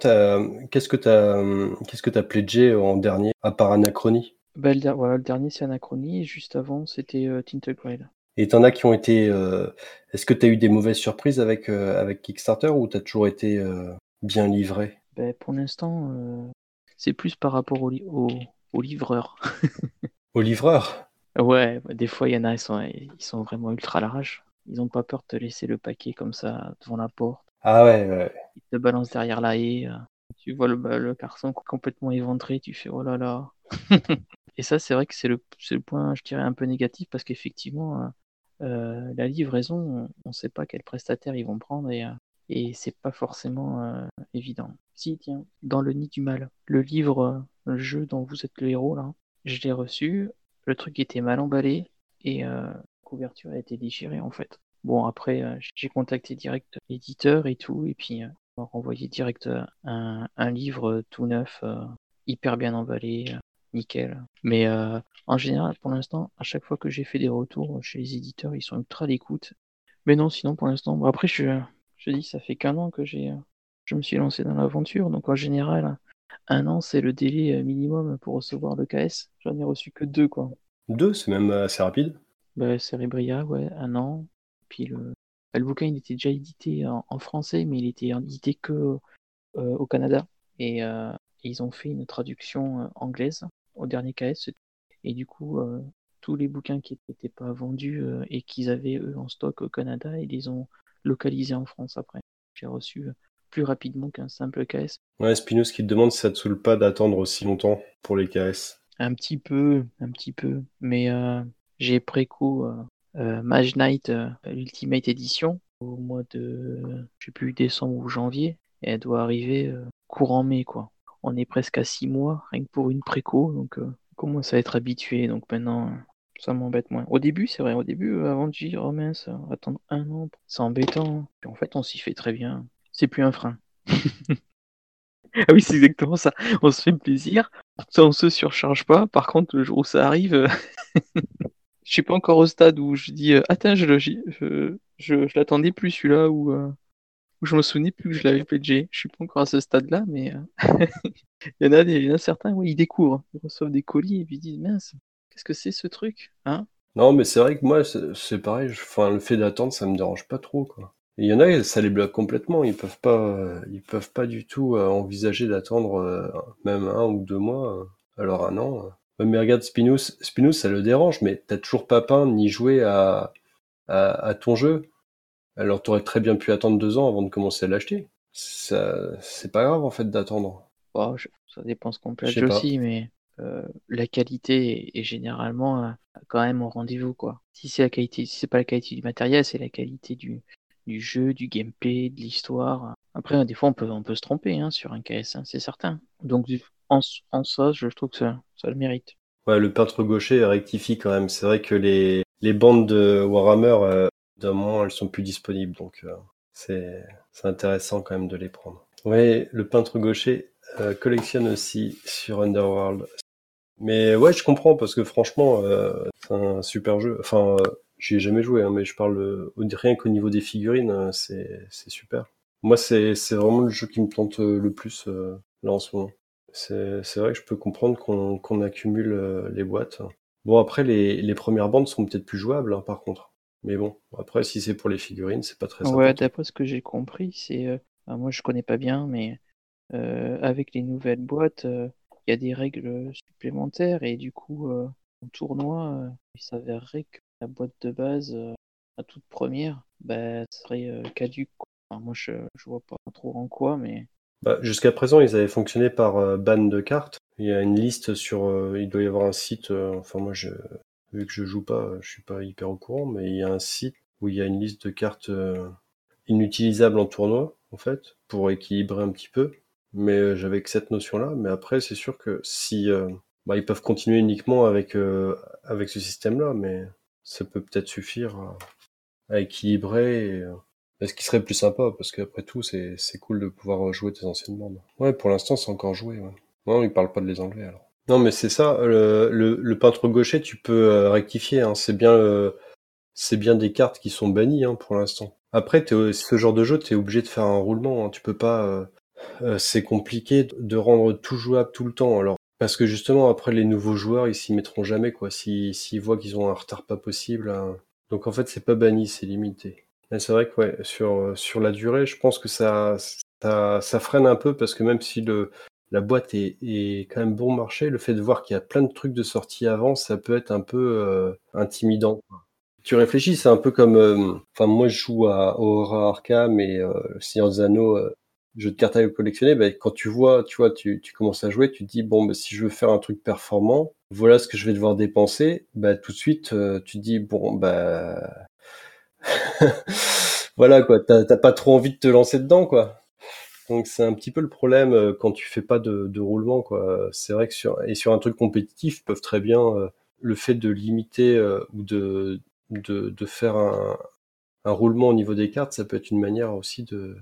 qu'est-ce que tu as, qu'est-ce que as pledgé en dernier, à part Anachronie? Bah, le, voilà, le dernier, c'est Anachronie. Et juste avant, c'était euh, Tinted Grail. Et t'en as qui ont été. Euh, Est-ce que tu as eu des mauvaises surprises avec, euh, avec Kickstarter ou tu as toujours été euh, bien livré? Ben, Pour l'instant, c'est plus par rapport au, li au, au livreur. au livreur? Ouais, des fois, il y en a, ils sont, ils sont vraiment ultra larges. Ils ont pas peur de te laisser le paquet comme ça devant la porte. Ah ouais, ouais. Ils te balancent derrière la haie. Tu vois le, le carton complètement éventré, tu fais oh là là. Et ça, c'est vrai que c'est le, le point, je dirais, un peu négatif parce qu'effectivement, euh, la livraison, on ne sait pas quel prestataire ils vont prendre et, euh, et c'est pas forcément euh, évident. Si, tiens, dans le nid du mal, le livre, le jeu dont vous êtes le héros, là, je l'ai reçu, le truc était mal emballé et la couverture a été déchirée en fait. Bon, après, j'ai contacté direct l'éditeur et tout, et puis on m'a renvoyé direct un, un livre tout neuf, hyper bien emballé, nickel. Mais euh, en général, pour l'instant, à chaque fois que j'ai fait des retours chez les éditeurs, ils sont ultra d'écoute. Mais non, sinon pour l'instant, bon, après je, je dis, ça fait qu'un an que j'ai, je me suis lancé dans l'aventure, donc en général, un an c'est le délai minimum pour recevoir le KS. J'en ai reçu que deux quoi. Deux, c'est même assez rapide. Bah, Cerebria, ouais, un an. Puis le, le bouquin il était déjà édité en, en français, mais il était édité que euh, au Canada. Et euh, ils ont fait une traduction anglaise au dernier KS. Et du coup, euh, tous les bouquins qui n'étaient pas vendus euh, et qu'ils avaient eux en stock au Canada, ils les ont localisés en France après. J'ai reçu plus rapidement qu'un simple KS. Ouais, Spinous qui te demande si ça te saoule pas d'attendre aussi longtemps pour les KS. Un petit peu, un petit peu. Mais euh, j'ai préco euh, Mage Knight Ultimate Edition au mois de, je sais plus, décembre ou janvier. Et elle doit arriver courant mai, quoi on est presque à six mois, rien que pour une préco, donc euh, on commence à être habitué, donc maintenant ça m'embête moins. Au début, c'est vrai, au début, euh, avant de dire, oh mince, attendre un an, c'est embêtant. Puis en fait, on s'y fait très bien. C'est plus un frein. ah oui, c'est exactement ça. On se fait plaisir, on se surcharge pas. Par contre, le jour où ça arrive, je suis pas encore au stade où je dis, euh, attends, je, je, je, l'attendais plus celui-là, ou euh, je me souvenais plus que je l'avais pledgé. Je suis pas encore à ce stade-là, mais euh, il y en a des, il certains, ils découvrent, ils reçoivent des colis et puis ils disent, mince, qu'est-ce que c'est ce truc, hein? Non, mais c'est vrai que moi, c'est pareil. le fait d'attendre, ça me dérange pas trop, quoi. Il y en a, ça les bloque complètement. Ils peuvent pas, euh, ils peuvent pas du tout euh, envisager d'attendre même un ou deux mois, alors un an. mais regarde, Spinous, Spinous, ça le dérange, mais t'as toujours pas peint ni joué à, à ton jeu. Alors t'aurais très bien pu attendre deux ans avant de commencer à l'acheter. Ça, c'est pas grave en fait d'attendre. Je- ça dépend ce qu'on pas. aussi, mais euh, la qualité est, généralement euh, quand même au rendez-vous, quoi. Si c'est la qualité, si c'est pas la qualité du matériel, c'est la qualité du, du jeu, du gameplay, de l'histoire. Après, des fois, on peut, on peut se tromper hein, sur un KS1, c'est certain. Donc, en, en ça, je trouve que ça, ça le mérite. Ouais, le peintre gaucher rectifie quand même. C'est vrai que les, les bandes de Warhammer, euh, d'un moment, elles sont plus disponibles. Donc, euh, c'est, intéressant quand même de les prendre. Ouais, le peintre gaucher euh, collectionne aussi sur Underworld. Mais ouais, je comprends parce que franchement, euh, c'est un super jeu. Enfin, j'y ai jamais joué, hein, mais je parle rien qu'au niveau des figurines, c'est, super. Moi, c'est, vraiment le jeu qui me tente le plus euh, là en ce moment. C'est, vrai que je peux comprendre qu'on, qu'on accumule les boîtes. Bon, après, les, les premières bandes sont peut-être plus jouables, hein, par contre. Mais bon, après, si c'est pour les figurines, c'est pas très Ouais, d'après ce que j'ai compris, c'est. euh, moi, je connais pas bien, mais euh, avec les nouvelles boîtes, euh, il y a des règles supplémentaires et du coup, en tournoi, il s'avérerait que la boîte de base, la toute première, bah, serait caduque. Enfin, moi, je, je vois pas trop en quoi, mais Bah, jusqu'à présent, ils avaient fonctionné par ban de cartes. Il y a une liste sur, il doit y avoir un site. enfin, moi, je, vu que je joue pas, je suis pas hyper au courant, mais il y a un site où il y a une liste de cartes euh, inutilisables en tournoi, en fait, pour équilibrer un petit peu. Mais euh, j'avais que cette notion-là. Mais après, c'est sûr que si, euh, bah, ils peuvent continuer uniquement avec avec ce système-là, mais ça peut peut-être suffire à, équilibrer. Ce qui serait plus sympa, parce qu'après tout, c'est c'est cool de pouvoir jouer tes anciennes bandes. Ouais, pour l'instant, c'est encore joué. Ouais. Non, ils parlent pas de les enlever alors. Non, mais c'est ça. Le, peintre gaucher, tu peux euh, rectifier. Hein, c'est bien, euh, c'est bien des cartes qui sont bannies hein, pour l'instant. Après, ce genre de jeu, t'es obligé de faire un roulement. Hein, tu peux pas. euh, c'est compliqué de rendre tout jouable tout le temps. Alors, parce que justement, après, les nouveaux joueurs, ils s'y mettront jamais quoi. S'ils voient qu'ils ont un retard pas possible. hein. Donc en fait, c'est pas banni, c'est limité. Mais c'est vrai que ouais, sur, sur la durée, je pense que ça, ça freine un peu parce que même si le, la boîte est, est quand même bon marché, le fait de voir qu'il y a plein de trucs de sortie avant, ça peut être un peu euh, intimidant. Tu réfléchis, c'est un peu comme, euh, enfin moi je joue à Aurora Arkham et euh, Seigneur des Anneaux, euh, jeu de cartes à collectionner. Ben, quand tu vois, tu vois, tu, tu commences à jouer, tu te dis bon, ben, si je veux faire un truc performant, voilà ce que je vais devoir dépenser. Ben, tout de suite, euh, tu te dis bon, ben voilà quoi, t'as pas trop envie de te lancer dedans quoi. Donc c'est un petit peu le problème euh, quand tu fais pas de, de roulement quoi. C'est vrai que sur et sur un truc compétitif, ils peuvent très bien euh, le fait de limiter euh, ou de, de de faire un, un roulement au niveau des cartes, ça peut être une manière aussi de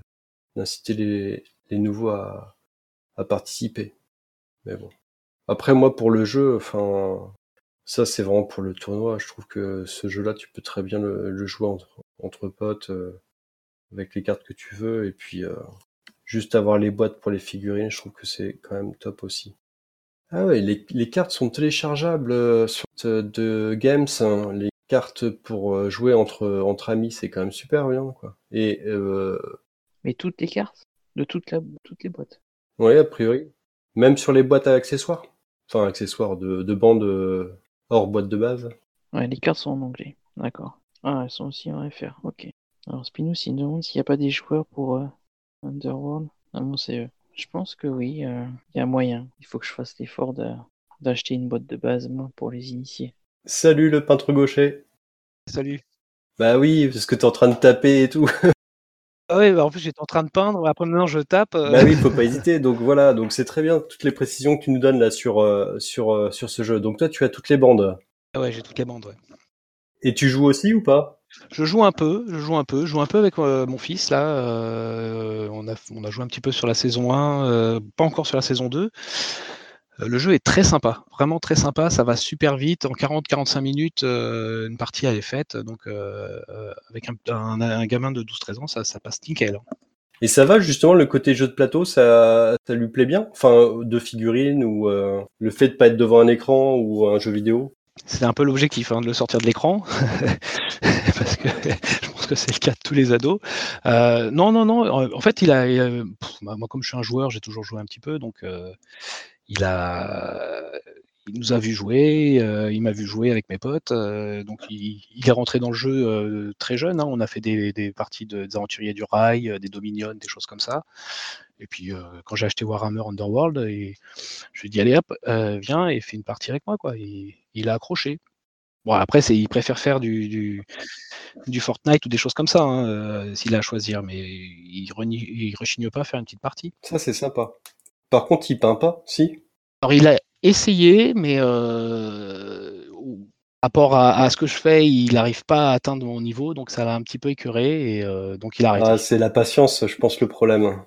d'inciter les, les nouveaux à, à participer. Mais bon. Après moi pour le jeu, enfin ça c'est vraiment pour le tournoi. Je trouve que ce jeu-là, tu peux très bien le, le jouer entre, entre potes euh, avec les cartes que tu veux et puis juste avoir les boîtes pour les figurines, je trouve que c'est quand même top aussi. Ah ouais, les, les cartes sont téléchargeables euh, sur de, de Games. hein. Les cartes pour euh, jouer entre entre amis, c'est quand même super bien quoi. Et euh, mais toutes les cartes de toute la, toutes les boîtes. ouais, a priori, même sur les boîtes à accessoires, enfin accessoires de, de bandes euh, hors boîte de base. Ouais, les cartes sont en anglais, d'accord. Ah, elles sont aussi en FR, ok. Alors Spinous, il demande s'il n'y a pas des joueurs pour euh, Underworld. Ah bon, c'est eux. Je pense que oui, euh, il y a moyen. Il faut que je fasse l'effort de- d'acheter une boîte de base, moi, pour les initier. Salut le peintre gaucher. Salut. Bah oui, parce que t'es en train de taper et tout. Ah ouais, bah en plus j'étais en train de peindre, après maintenant je tape. euh, bah oui, faut pas hésiter. Donc voilà, donc c'est très bien toutes les précisions que tu nous donnes là sur euh, sur sur ce jeu. Donc toi, tu as toutes les bandes. ah ouais, j'ai toutes les bandes. Ouais. Et tu joues aussi ou pas? Je joue un peu, je joue un peu, je joue un peu avec euh, mon fils là. euh, on, a, on a joué un petit peu sur la saison 1, euh, pas encore sur la saison 2. Euh, Le jeu est très sympa, vraiment très sympa. Ça va super vite. En 40-45 minutes, une partie elle est faite. Donc, avec un, un- un gamin de 12-13 ans, ça, ça passe nickel. hein. Et ça va justement le côté jeu de plateau, ça, ça lui plaît bien? Enfin, de figurines ou le fait de pas être devant un écran ou un jeu vidéo? C'est un peu l'objectif hein, de le sortir de l'écran, parce que je pense que c'est le cas de tous les ados. Euh, non, non, non. En fait, il a, moi, comme je suis un joueur, j'ai toujours joué un petit peu, donc euh, il a, il nous a vu jouer, euh, il m'a vu jouer avec mes potes, donc il, est rentré dans le jeu très jeune. hein. On a fait des, parties de, des aventuriers du rail, des Dominion, des choses comme ça. Et puis quand j'ai acheté Warhammer Underworld, je lui ai dit allez hop, viens et fais une partie avec moi quoi. Il a accroché. Bon après c'est, il préfère faire du, du, du Fortnite ou des choses comme ça hein, euh, s'il a à choisir, mais il, renie- il rechigne pas à faire une petite partie. Ça, c'est sympa. Par contre, il peint pas, si Alors il a essayé, mais euh, rapport à, à ce que je fais, il n'arrive pas à atteindre mon niveau, donc ça l'a un petit peu écœuré et euh, donc il a arrêté. Ah, c'est la patience, je pense, le problème.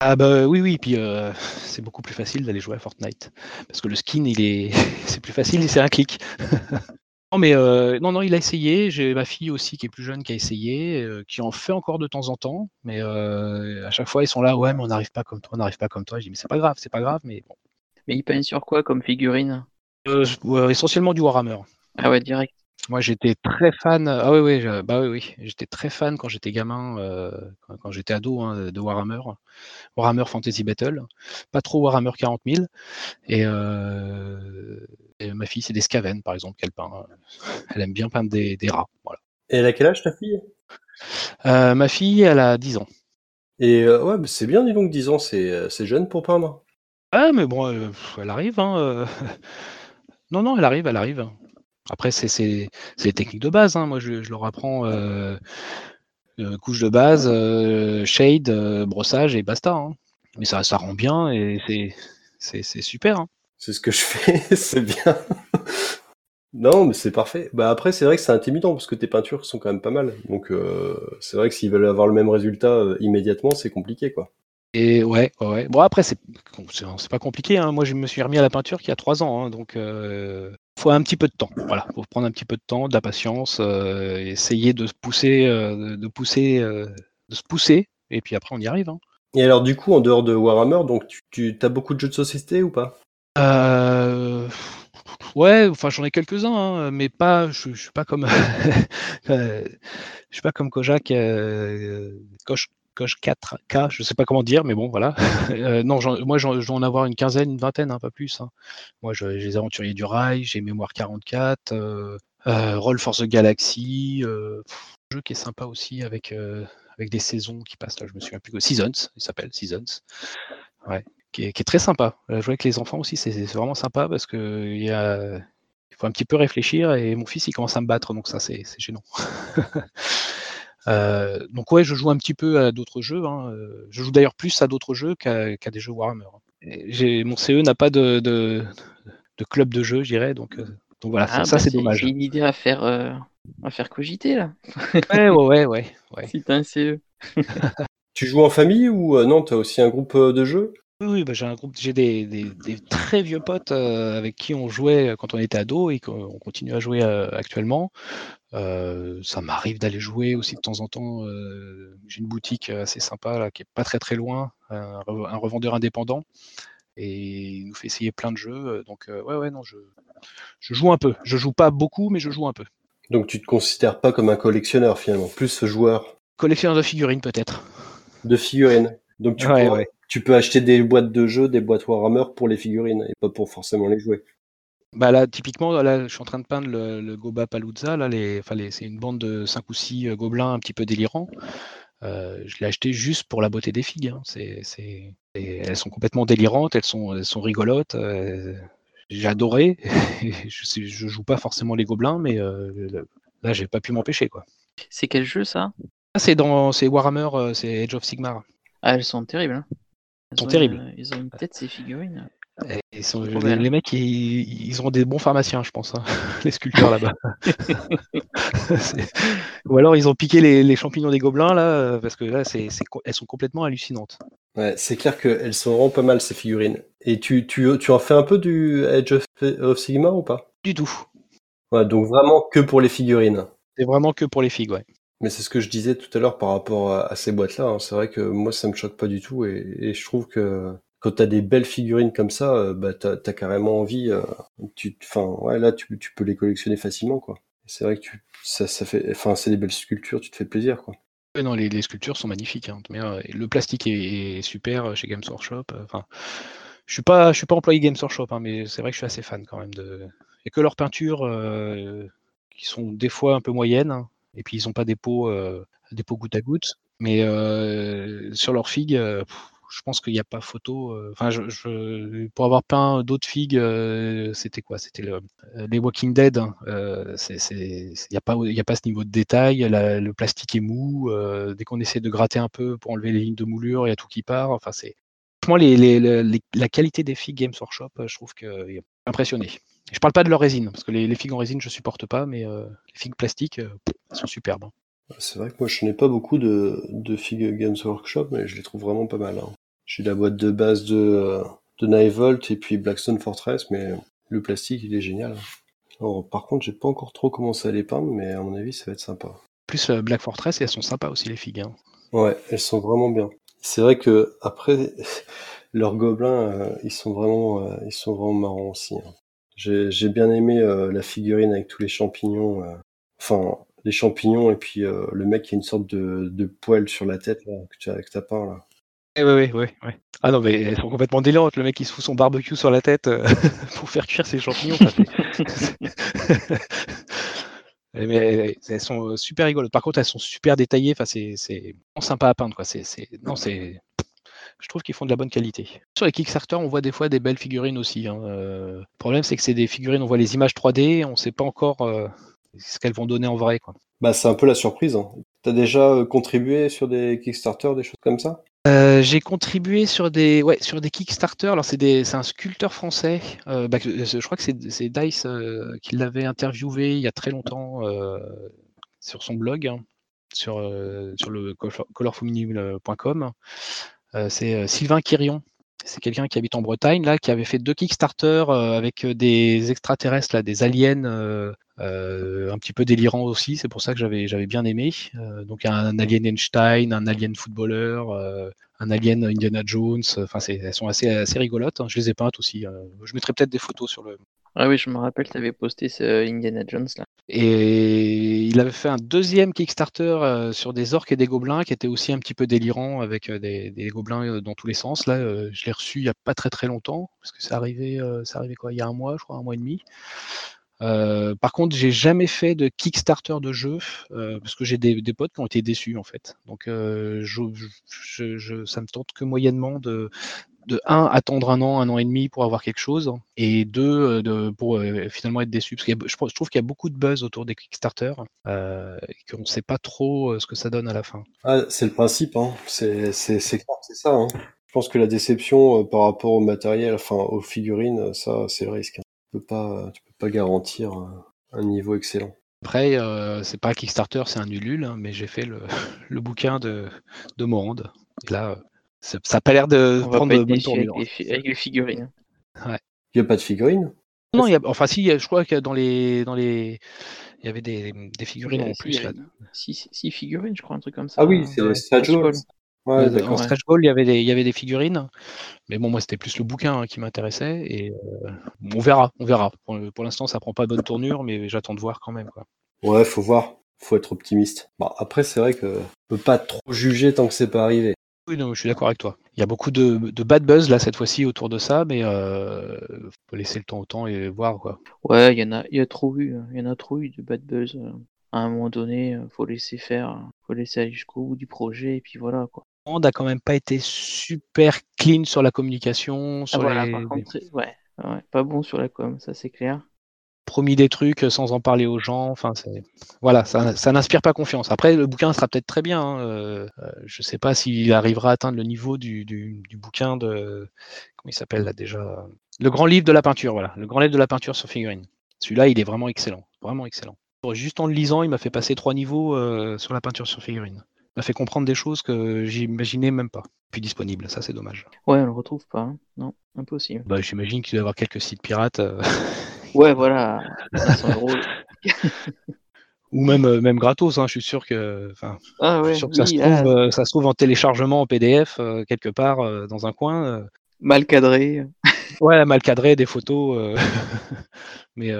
Ah bah oui oui puis euh, c'est beaucoup plus facile d'aller jouer à Fortnite parce que le skin il est c'est plus facile et c'est un clic. non mais euh, non non il a essayé j'ai ma fille aussi qui est plus jeune qui a essayé euh, qui en fait encore de temps en temps mais euh, à chaque fois ils sont là ouais mais on n'arrive pas comme toi on n'arrive pas comme toi je dis mais c'est pas grave c'est pas grave mais bon Mais il peint sur quoi comme figurine? Euh, ouais, essentiellement du Warhammer. Ah ouais, direct. Moi, j'étais très fan. Ah oui, oui, je- bah oui, oui. J'étais très fan quand j'étais gamin, quand, quand j'étais ado, hein, de Warhammer, Warhammer Fantasy Battle. Pas trop Warhammer 40 000. Et, euh, et ma fille, c'est des Skaven, par exemple, qu'elle peint. Elle aime bien peindre des, des rats. Voilà. Et elle a quel âge, ta fille? Euh, ma fille, elle a 10 ans. Et euh, ouais, bah, c'est bien, dis donc, 10 ans, c'est euh, c'est jeune pour peindre. Ah, mais bon, euh, elle arrive. Hein. Non, non, elle arrive, elle arrive. Après, c'est c'est- c'est les techniques de base. hein. Moi, je, je leur apprends couche de base, shade, brossage et basta. hein. Mais ça, ça rend bien et c'est- c'est c'est super. C'est ce que je fais, c'est bien. non, mais c'est parfait. Bah après, c'est vrai que c'est intimidant parce que tes peintures sont quand même pas mal. Donc euh, c'est vrai que s'ils veulent avoir le même résultat euh, immédiatement, c'est compliqué, quoi. Et ouais, ouais. Bon, après, c'est pas compliqué. hein. Moi, je me suis remis à la peinture il y a trois ans. hein. donc, euh, faut un petit peu de temps. Voilà, faut prendre un petit peu de temps, de la patience, euh, essayer de se pousser, euh, de pousser, de se pousser. Et puis après, on y arrive. hein. Et alors du coup, en dehors de Warhammer, donc tu, tu as beaucoup de jeux de société ou pas? Euh, Ouais, enfin j'en ai quelques-uns, hein, mais pas, je, suis pas comme, je suis pas comme Kojak, euh, Koch, Koch 4K, je sais pas comment dire, mais bon voilà. Euh, non, moi j'en- je dois en avoir une quinzaine, une vingtaine, un peu plus. hein. Moi j'ai les Aventuriers du Rail, j'ai Mémoire 44, euh, euh, Roll for the Galaxy, pff, jeu qui est sympa aussi avec avec des saisons qui passent là, je me souviens plus Seasons, il s'appelle Seasons. Ouais qui est, qui est très sympa. Jouer avec les enfants aussi, c'est vraiment sympa parce que il y a, il faut un petit peu réfléchir et mon fils il commence à me battre donc ça c'est gênant. Euh, donc ouais, je joue un petit peu à d'autres jeux. hein. Je joue d'ailleurs plus à d'autres jeux qu'à des jeux Warhammer. J'ai- Mon CE n'a pas de, de, de club de jeu, je dirais. Donc, euh, donc voilà, ça, Ah, ça, bah, c'est dommage. C'est une idée à faire, euh, à faire cogiter là. Ouais, ouais, ouais, ouais, ouais. Si t'as un. CE. Tu joues en famille ou euh, non T'as aussi un groupe de jeux? Oui, oui, bah, j'ai un groupe, j'ai des, des- des très vieux potes euh, avec qui on jouait quand on était ado et qu'on continue à jouer euh, actuellement. Euh, ça m'arrive d'aller jouer aussi de temps en temps. euh, j'ai une boutique assez sympa là, qui est pas très très loin, un, re- un revendeur indépendant et il nous fait essayer plein de jeux. euh, Donc euh, ouais, ouais, non, je, je joue un peu. Je joue pas beaucoup, mais je joue un peu. Donc tu te considères pas comme un collectionneur finalement, plus joueur? Collectionneur de figurines peut-être. de figurines. Donc tu, Ouais, pourras- ouais. Tu peux acheter des boîtes de jeux, des boîtes Warhammer pour les figurines et pas pour forcément les jouer. Bah là, typiquement, là, je suis en train de peindre le, le Goba Palooza. Là, les, enfin, les- c'est une bande de 5 ou 6 gobelins un petit peu délirants. Euh, je l'ai acheté juste pour la beauté des filles. hein. C'est, c'est- et elles sont complètement délirantes, elles sont, elles sont rigolotes. euh, j'ai adoré. je, je joue pas forcément les gobelins, mais euh, là, j'ai pas pu m'empêcher. quoi. C'est quel jeu ça? Ah, c'est dans, c'est Warhammer, euh, c'est Age of Sigmar. Ah, elles sont terribles. Hein. Elles sont ont terribles. une- ils ont une tête ces figurines. Et ils sont- Trop les, mecs, ils, ils ont des bons pharmaciens, je pense, hein, les sculpteurs là-bas. Ou alors ils ont piqué les, les champignons des gobelins là, euh, parce que là, c'est, elles sont complètement hallucinantes. Ouais, c'est clair qu'elles sont vraiment pas mal ces figurines. Et tu, tu, tu en fais un peu du Edge of, of Sigma ou pas? Du tout. Ouais, donc vraiment que pour les figurines. C'est vraiment que pour les figues, ouais. Mais c'est ce que je disais tout à l'heure par rapport à, ces boîtes-là. hein. C'est vrai que moi, ça me choque pas du tout. Et, je trouve que quand t'as des belles figurines comme ça, euh, bah, t'as as carrément envie. euh, enfin, ouais, là, tu, peux les collectionner facilement, quoi. C'est vrai que tu, ça, fait, enfin, c'est des belles sculptures, tu te fais plaisir, quoi. Non, les, sculptures sont magnifiques. hein. Euh, le plastique est, super chez Games Workshop. euh, Enfin, je suis pas, je suis pas employé Games Workshop, hein, mais c'est vrai que je suis assez fan quand même de. Et que leurs peintures, euh, qui sont des fois un peu moyennes, et puis ils ont pas des pots, euh, des pots goutte à goutte. Mais euh, sur leurs figues, euh, je pense qu'il n'y a pas photo. Enfin, pour avoir peint d'autres figues, c'était quoi? C'était le, les Walking Dead. hein, il n'y a pas, a pas ce niveau de détail. le plastique est mou. dès qu'on essaie de gratter un peu pour enlever les lignes de moulure, il y a tout qui part. Enfin, c'est franchement la qualité des figues Games Workshop, je trouve que impressionné. Je parle pas de leur résine parce que les, les figues en résine, je supporte pas, mais euh, les figues plastiques, euh, elles sont superbes. hein. C'est vrai que moi, je n'ai pas beaucoup de, de figues Games Workshop, mais je les trouve vraiment pas mal. hein. J'ai la boîte de base de, euh, de Nightvolt et puis Blackstone Fortress, mais le plastique, il est génial. Alors, par contre, j'ai pas encore trop commencé à les peindre, mais à mon avis, ça va être sympa. Plus euh, Black Fortress, et elles sont sympas aussi les figues. hein. Ouais, elles sont vraiment bien. C'est vrai que après, leurs gobelins, euh, ils sont vraiment, euh, ils sont vraiment marrants aussi. hein. J'ai bien aimé euh, la figurine avec tous les champignons. euh, enfin, les champignons et puis euh, le mec qui a une sorte de, de poil sur la tête là, que tu as avec ta pain là. Oui, oui, oui. Ah non, mais elles sont complètement délirantes. Le mec, il se fout son barbecue sur la tête pour faire cuire ses champignons. Enfin, c'est- Eh, mais elles sont super rigolotes. Par contre, elles sont super détaillées. Enfin, c'est sympa à peindre. Quoi. Non, c'est... Je trouve qu'ils font de la bonne qualité. Sur les Kickstarter, on voit des fois des belles figurines aussi. hein. Euh, Le problème, c'est que c'est des figurines, on voit les images 3D, on ne sait pas encore euh, ce qu'elles vont donner en vrai. Quoi. Bah, c'est un peu la surprise. Hein. T'as déjà euh, contribué sur des Kickstarter, des choses comme ça? Euh, j'ai contribué sur des, ouais, sur des Kickstarter. Alors c'est un sculpteur français. euh, bah, je crois que c'est, Dice euh, qui l'avait interviewé il y a très longtemps sur son blog, hein, sur, sur le color- colorfominible.com. Euh, c'est euh, Sylvain Quirion. C'est quelqu'un qui habite en Bretagne là, qui avait fait deux Kickstarter euh, avec euh, des extraterrestres là, des aliens. euh, euh, un petit peu délirants aussi, c'est pour ça que j'avais bien aimé. Euh, donc un alien Einstein, un alien footballeur, euh, un alien Indiana Jones. Enfin, elles sont assez, assez rigolotes. hein. Je les ai peintes aussi. euh. Je mettrai peut-être des photos sur le. Ah oui, je me rappelle, tu avais posté ce Indiana Jones là. Et il avait fait un deuxième Kickstarter euh, sur des orques et des gobelins qui était aussi un petit peu délirant avec euh, des, gobelins euh, dans tous les sens. Là, je l'ai reçu il n'y a pas très très longtemps parce que arrivé, euh, c'est arrivé quoi, il y a un mois, je crois, un mois et demi. Par contre, j'ai jamais fait de Kickstarter de jeu parce que j'ai des, potes qui ont été déçus en fait. Donc, euh, je- ça me tente que moyennement de, de un attendre un an, un an et demi pour avoir quelque chose, et deux euh, de, pour euh, finalement être déçu. Parce que je, trouve qu'il y a beaucoup de buzz autour des Kickstarter euh, et qu'on ne sait pas trop euh, ce que ça donne à la fin. Ah, c'est le principe, hein. C'est clair, ça. Hein. Je pense que la déception euh, par rapport au matériel, enfin aux figurines, ça, c'est le risque. hein. Tu peux pas, tu peux pas garantir un niveau excellent. Après, euh, c'est pas un Kickstarter, c'est un Ulule, hein, mais j'ai fait le, le bouquin de, de Morande. Et là, ça n'a pas l'air de On va prendre pas de être bonne avec tournure. les, fi- avec les figurines. Il y a pas de figurines? Non, il y a, enfin si, je crois que dans les, dans les, il y avait des, des figurines en plus là. Six, six figurines, je crois, un truc comme ça. Ah oui, hein. c'est les stretch. Ouais, Euh, en Ouais. stretch goal, il y avait des, il y avait des figurines, mais bon, moi c'était plus le bouquin hein, qui m'intéressait et euh, on verra, on verra. Pour, pour l'instant, ça prend pas bonne tournure, mais j'attends de voir quand même. Quoi. Ouais, faut voir. Faut être optimiste. Bon, après, c'est vrai que on peut pas trop juger tant que c'est pas arrivé. Oui, non, je suis d'accord avec toi. Il y a beaucoup de, de bad buzz là cette fois-ci autour de ça, mais euh, faut laisser le temps au temps et voir quoi. Ouais, il y en a, il y a trop eu, il y en a trop eu de bad buzz. euh. À un moment donné, euh, faut laisser faire, euh, faut laisser aller jusqu'au bout du projet et puis voilà quoi. On a quand même pas été super clean sur la communication, Ah, sur voilà, les, par contre, ouais, ouais, pas bon sur la com, ça c'est clair. Promis des trucs sans en parler aux gens. Enfin, c'est voilà, ça, ça n'inspire pas confiance. Après, le bouquin sera peut-être très bien. hein, euh, euh, je sais pas s'il arrivera à atteindre le niveau du, du, du bouquin de comment il s'appelle là déjà Le grand livre de la peinture. Voilà, le grand livre de la peinture sur figurine. Celui-là, il est vraiment excellent, vraiment excellent. Juste en le lisant, il m'a fait passer trois niveaux euh, sur la peinture sur figurine. m'a fait comprendre des choses que j'imaginais même pas. Plus disponible, ça c'est dommage. Ouais, on le retrouve pas. hein. Non, impossible. Bah, j'imagine qu'il doit y avoir quelques sites pirates. euh, Ouais, voilà. 500 euros. ou même, euh, même gratos, hein, je suis sûr que, Ah je suis ouais, sûr que ça, se trouve, ah, euh, ça se trouve en téléchargement en PDF euh, quelque part euh, dans un coin. euh. mal cadré. Ouais, mal cadré, des photos. Mais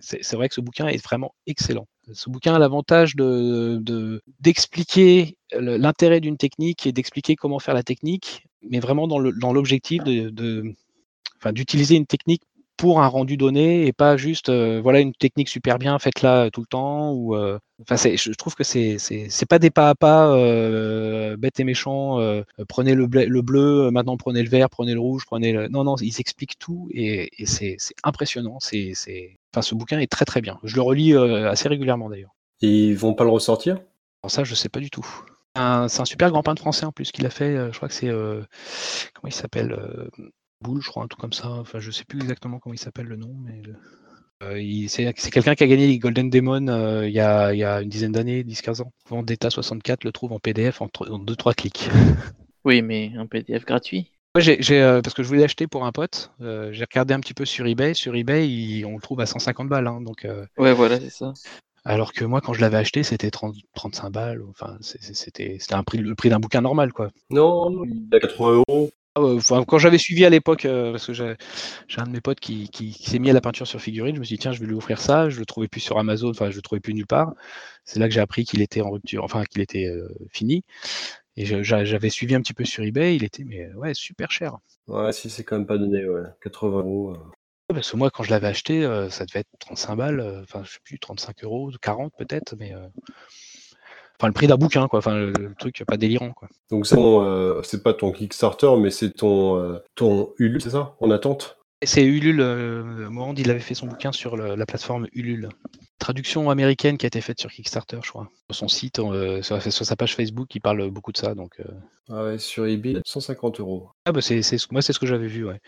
c'est vrai que ce bouquin est vraiment excellent. Ce bouquin a l'avantage de de- d'expliquer le- l'intérêt d'une technique et d'expliquer comment faire la technique, mais vraiment dans l'objectif de, de- enfin, d'utiliser une technique pour un rendu donné et pas juste euh, voilà une technique super bien, faites-la tout le temps. Ou, euh, enfin, je trouve que c'est c'est pas des pas à pas euh, bêtes et méchants. euh, prenez le, bleu, le bleu, euh, maintenant prenez le vert, prenez le rouge, prenez le. Non, non, ils expliquent tout et, et c'est c'est impressionnant. C'est c'est- enfin, ce bouquin est très très bien. Je le relis euh, assez régulièrement d'ailleurs. Et ils vont pas le ressortir? Alors ça, je sais pas du tout. C'est un super grand peintre français en plus qu'il a fait. euh, Je crois que c'est euh, comment il s'appelle euh, Boule, je crois, un truc comme ça. Enfin, je sais plus exactement comment il s'appelle le nom, mais euh, il- c'est quelqu'un qui a gagné les Golden Demon euh, il, y a, il y a une dizaine d'années, 10-15 ans. Vendetta 64 le trouve en PDF en 2-3 clics. Oui, mais un PDF gratuit. Ouais, j'ai, j'ai, euh, parce que je voulais l'acheter pour un pote. euh, j'ai regardé un petit peu sur eBay. Sur eBay, il- on le trouve à 150 balles. hein, donc, euh, Ouais, voilà, c'est ça. alors que moi, quand je l'avais acheté, c'était 30, 35 balles. Enfin, c'était un prix, le prix d'un bouquin normal, quoi. Non, il a 80 euros. Ah enfin, quand j'avais suivi à l'époque, euh, parce que j'ai, un de mes potes qui, qui- qui s'est mis à la peinture sur figurine, je me suis dit, tiens, je vais lui offrir ça. Je le trouvais plus sur Amazon, enfin, je le trouvais plus nulle part. C'est là que j'ai appris qu'il était en rupture, enfin, qu'il était euh, fini. Et j'avais suivi un petit peu sur eBay, il était, mais ouais, super cher. Ouais, si c'est quand même pas donné, ouais. 80 euros. euh. Ouais, Parce que moi, quand je l'avais acheté, euh, ça devait être 35 balles, enfin, je sais plus, 35 euros, 40 peut-être, mais. Enfin, le prix d'un bouquin, quoi. Enfin, le, le truc pas délirant, quoi. Donc c'est euh, c'est pas ton Kickstarter, mais c'est ton, euh, ton Ulule, c'est ça En attente? C'est Ulule, euh, Morand, il avait fait son bouquin sur le- la plateforme Ulule. Traduction américaine qui a été faite sur Kickstarter, je crois. Sur son site, euh, sur, sur sa page Facebook, il parle beaucoup de ça. Donc, euh, Ah ouais, sur eBay, 150 euros. ah bah c'est, moi, c'est ce que j'avais vu, ouais.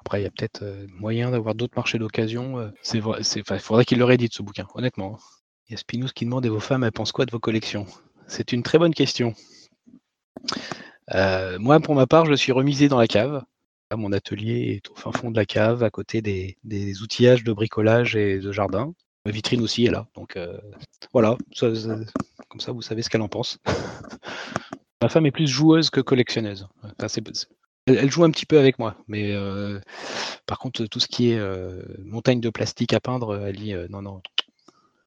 Après, il y a peut-être euh, moyen d'avoir d'autres marchés d'occasion. euh, c'est vrai, c'est, enfin, il faudrait qu'il le réédite, ce bouquin, honnêtement. hein. Il y a Spinous qui demande, et vos femmes, elles pensent quoi de vos collections? C'est une très bonne question. Euh, moi, pour ma part, je suis remisé dans la cave. Là, Mon atelier est au fin fond de la cave, à côté des, outillages de bricolage et de jardin. Ma vitrine aussi est là. Donc euh, voilà, comme ça vous savez ce qu'elle en pense. Ma femme est plus joueuse que collectionneuse. Elle, joue un petit peu avec moi, mais euh, par contre, tout ce qui est montagne de plastique à peindre, elle dit non, non,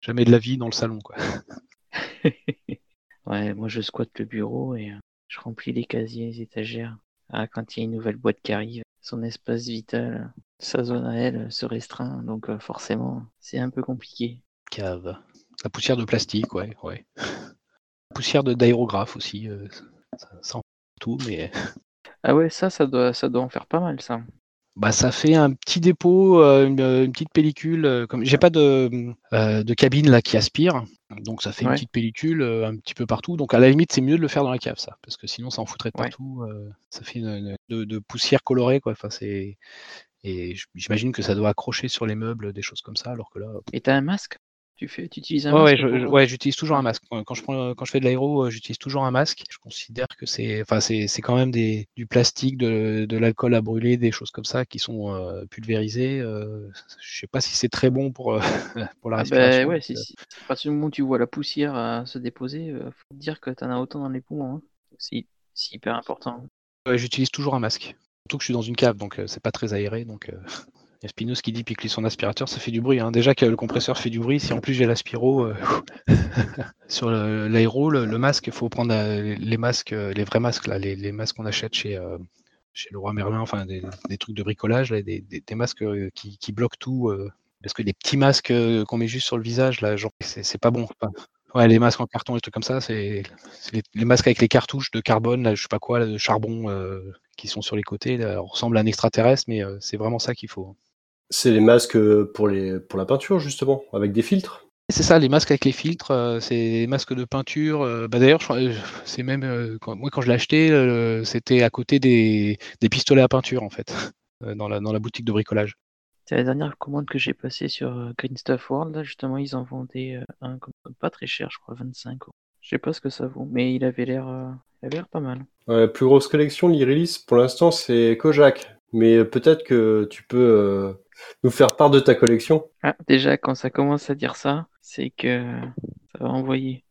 jamais de la vie dans le salon. Quoi. Ouais, moi je squatte le bureau et euh, je remplis les casiers, les étagères. Ah, quand il y a une nouvelle boîte qui arrive, son espace vital, sa zone à elle euh, se restreint, donc euh, forcément c'est un peu compliqué. Cave. La poussière de plastique, ouais, ouais. La poussière de d'aérographe aussi. euh, ça, ça en tout, mais Ah ouais, ça, ça doit, ça doit en faire pas mal, ça. Bah, ça fait un petit dépôt, euh, une, euh, une petite pellicule. euh, comme j'ai pas de, euh, de cabine là qui aspire, donc ça fait une petite pellicule un petit peu partout. Donc à la limite, c'est mieux de le faire dans la cave, ça, parce que sinon ça en foutrait de partout. ça fait une, une- de, de poussière colorée, quoi. Enfin, c'est et j'imagine que ça doit accrocher sur les meubles, des choses comme ça, alors que là. Et t'as un masque? Tu fais, tu utilises un Ouais, ouais, masque pour- ouais, j'utilise toujours un masque. Quand je, prends, quand je fais de l'aéro, euh, j'utilise toujours un masque. Je considère que c'est, enfin, c'est, c'est quand même des, du plastique, de, de l'alcool à brûler, des choses comme ça qui sont euh, pulvérisées. euh, je sais pas si c'est très bon pour, euh, pour la Ah respiration. bah ouais, si, euh, si. À partir du moment où tu vois la poussière euh, se déposer, euh, faut te dire que t'en as autant dans les poumons. hein. C'est c'est hyper important. ouais, j'utilise toujours un masque. Surtout que je suis dans une cave, donc euh, c'est pas très aéré. Donc, euh, il y a Spinos qui dit pique son aspirateur, ça fait du bruit. hein. Déjà que le compresseur fait du bruit, si en plus j'ai l'aspiro euh, sur l'aéro, le, masque, il faut prendre les masques, euh, les vrais masques, là, les, masques qu'on achète chez, euh, chez le roi Merlin, enfin des, trucs de bricolage, là, des, des- masques euh, qui, qui bloquent tout. parce que les petits masques qu'on met juste sur le visage, là, genre, c'est pas bon. Ouais, les masques en carton, les trucs comme ça, c'est les, masques avec les cartouches de carbone, là, je sais pas quoi, de charbon qui sont sur les côtés. Là, on ressemble à un extraterrestre, mais c'est vraiment ça qu'il faut. C'est les masques euh, pour, les, pour la peinture, justement, avec des filtres. C'est ça, les masques avec les filtres, euh, c'est les masques de peinture. euh, bah D'ailleurs, c'est même euh, quand, moi quand je l'ai acheté, c'était à côté des, des pistolets à peinture en fait, dans, la, dans la boutique de bricolage. C'est la dernière commande que j'ai passée sur Green Stuff World. Là, justement, ils en vendaient un comme- pas très cher, je crois, 25 euros. Je sais pas ce que ça vaut, mais il avait l'air, euh, il avait l'air pas mal. Ouais, la plus grosse collection, l'Irilis, pour l'instant, c'est Kojak. Mais peut-être que tu peux euh, nous faire part de ta collection. Ah, déjà, quand ça commence à dire ça, c'est que ça va envoyer.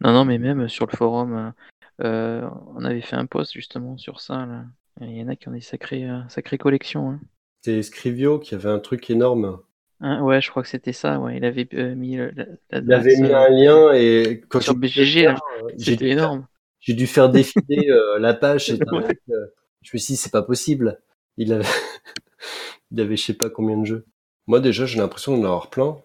Non, non, mais même sur le forum, euh, euh, on avait fait un post justement sur ça. Là. Il y en a qui ont des sacrées, euh, sacrées collections. Hein. C'était Scrivio qui avait un truc énorme. Hein, ouais, je crois que c'était ça. Ouais, il avait euh, mis le- la, la Il avait mis un lien et quand sur j'ai- BGG. j'ai C'était dû, énorme. j'ai dû faire défiler la page. un Ouais. je me suis dit, c'est pas possible. Il avait, il avait je sais pas combien de jeux. Moi déjà, j'ai l'impression d'en avoir plein,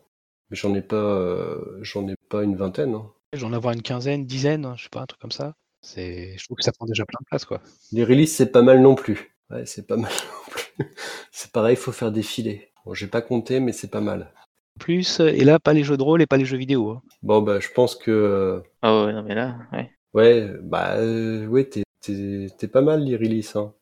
mais j'en ai pas, euh, j'en ai pas une vingtaine. hein. J'en ai avoir une quinzaine, dizaine, je sais pas, un truc comme ça. C'est, je trouve que ça prend déjà plein de place, quoi. Les releases, c'est pas mal non plus. Ouais, c'est pas mal non plus. C'est pareil, faut faire défiler. Bon, j'ai pas compté, mais c'est pas mal. Plus, et là, pas les jeux de rôle et pas les jeux vidéo. hein. Bon, bah, je pense que, euh, Ah ouais, non, mais là, ouais. ouais, bah, euh, ouais, t'es, t'es, t'es pas mal, les releases, hein.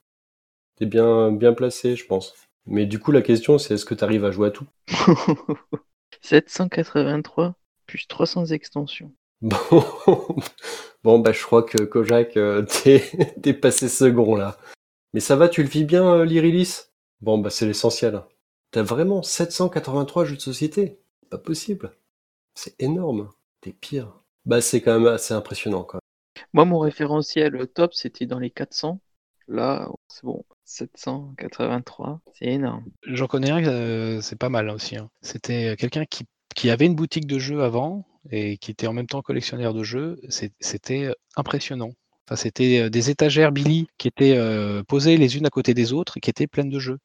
T'es bien, bien placé, je pense. Mais du coup, la question, c'est est-ce que t'arrives à jouer à tout? 783 plus 300 extensions. Bon, bon, bah, je crois que Kojak, euh, t'es, passé second, là. Mais ça va, tu le vis bien, euh, l'Irilis? Bon, bah, c'est l'essentiel. T'as vraiment 783 jeux de société? Pas possible. C'est énorme. T'es pire. Bah, c'est quand même assez impressionnant, quand même. Moi, mon référentiel au top, c'était dans les 400. Là, c'est bon, 783, c'est énorme. J'en connais un, euh, c'est pas mal aussi. hein. C'était quelqu'un qui, avait une boutique de jeux avant et qui était en même temps collectionneur de jeux. C'était euh, impressionnant. Enfin, c'était euh, des étagères Billy qui étaient euh, posées les unes à côté des autres et qui étaient pleines de jeux.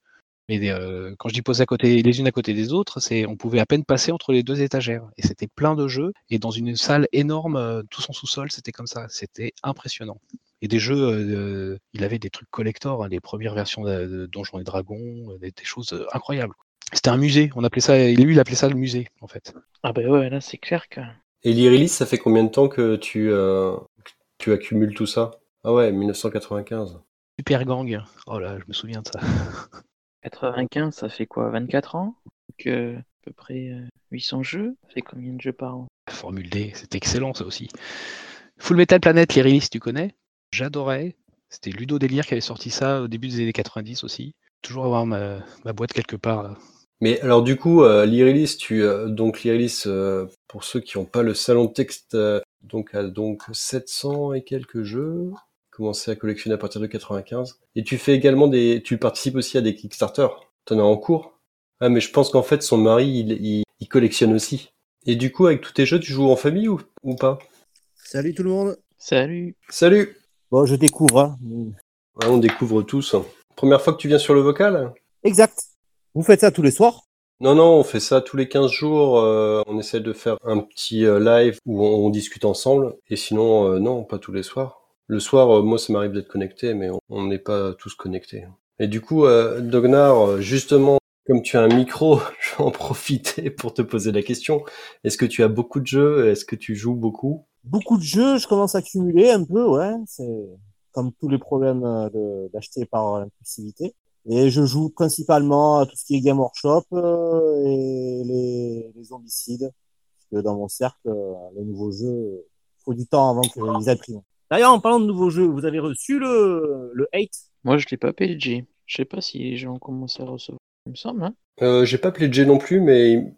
Mais euh, quand je dis posées à côté, les unes à côté des autres, c'est on pouvait à peine passer entre les deux étagères. Et c'était plein de jeux. Et dans une salle énorme, euh, tout son sous-sol, c'était comme ça. C'était impressionnant. Et des jeux, euh, il avait des trucs collector, hein, les premières versions de, de Donjons et Dragons, des, des choses incroyables. C'était un musée, on appelait ça, lui il appelait ça le musée en fait. Ah bah ouais, là, c'est clair que... Et l'Irilis, ça fait combien de temps que tu, euh, que tu accumules tout ça? Ah ouais, 1995. Super Gang, oh là, je me souviens de ça. 95, ça fait quoi 24 ans Donc, euh, à peu près euh, 800 jeux? Ça fait combien de jeux par an? Formule D, c'était excellent ça aussi. Full Metal Planet, les releases, tu connais? J'adorais. C'était Ludo Délire qui avait sorti ça au début des années 90 aussi. Toujours avoir ma, ma boîte quelque part. là. Mais alors du coup, euh, l'Irilis, tu euh, donc l'Irilis, euh, pour ceux qui n'ont pas le salon de texte, euh, donc a donc 700 et quelques jeux, commencé à collectionner à partir de 95. Et tu fais également des, tu participes aussi à des Kickstarter. T'en as en cours Ah mais je pense qu'en fait son mari, il, il, il collectionne aussi. Et du coup, avec tous tes jeux, tu joues en famille ou, ou pas? Salut tout le monde. Salut Salut Bon, je découvre. hein. Ouais, On découvre tous. Première fois que tu viens sur le vocal? Exact. Vous faites ça tous les soirs? Non, non, on fait ça tous les 15 jours. euh, on essaie de faire un petit euh, live où on, on discute ensemble. Et sinon, euh, non, pas tous les soirs. Le soir, euh, moi, ça m'arrive d'être connecté, mais on- n'est pas tous connectés. Et du coup, euh, Dognar, euh, justement, comme tu as un micro, je vais en profiter pour te poser la question. Est-ce que tu as beaucoup de jeux? Est-ce que tu joues beaucoup? Beaucoup de jeux, je commence à cumuler un peu, ouais. C'est comme tous les problèmes euh, d'acheter par impulsivité. Et je joue principalement à tout ce qui est Game Workshop et les, les zombicides. Parce que dans mon cercle, les nouveaux jeux, euh, faut du temps avant qu'ils impriment. D'ailleurs, en parlant de nouveaux jeux, vous avez reçu le, le 8 Moi, je l'ai pas PLG. Je sais pas si les gens ont commencé à recevoir. Il me semble, hein euh, J'ai pas pledgé non plus, mais il,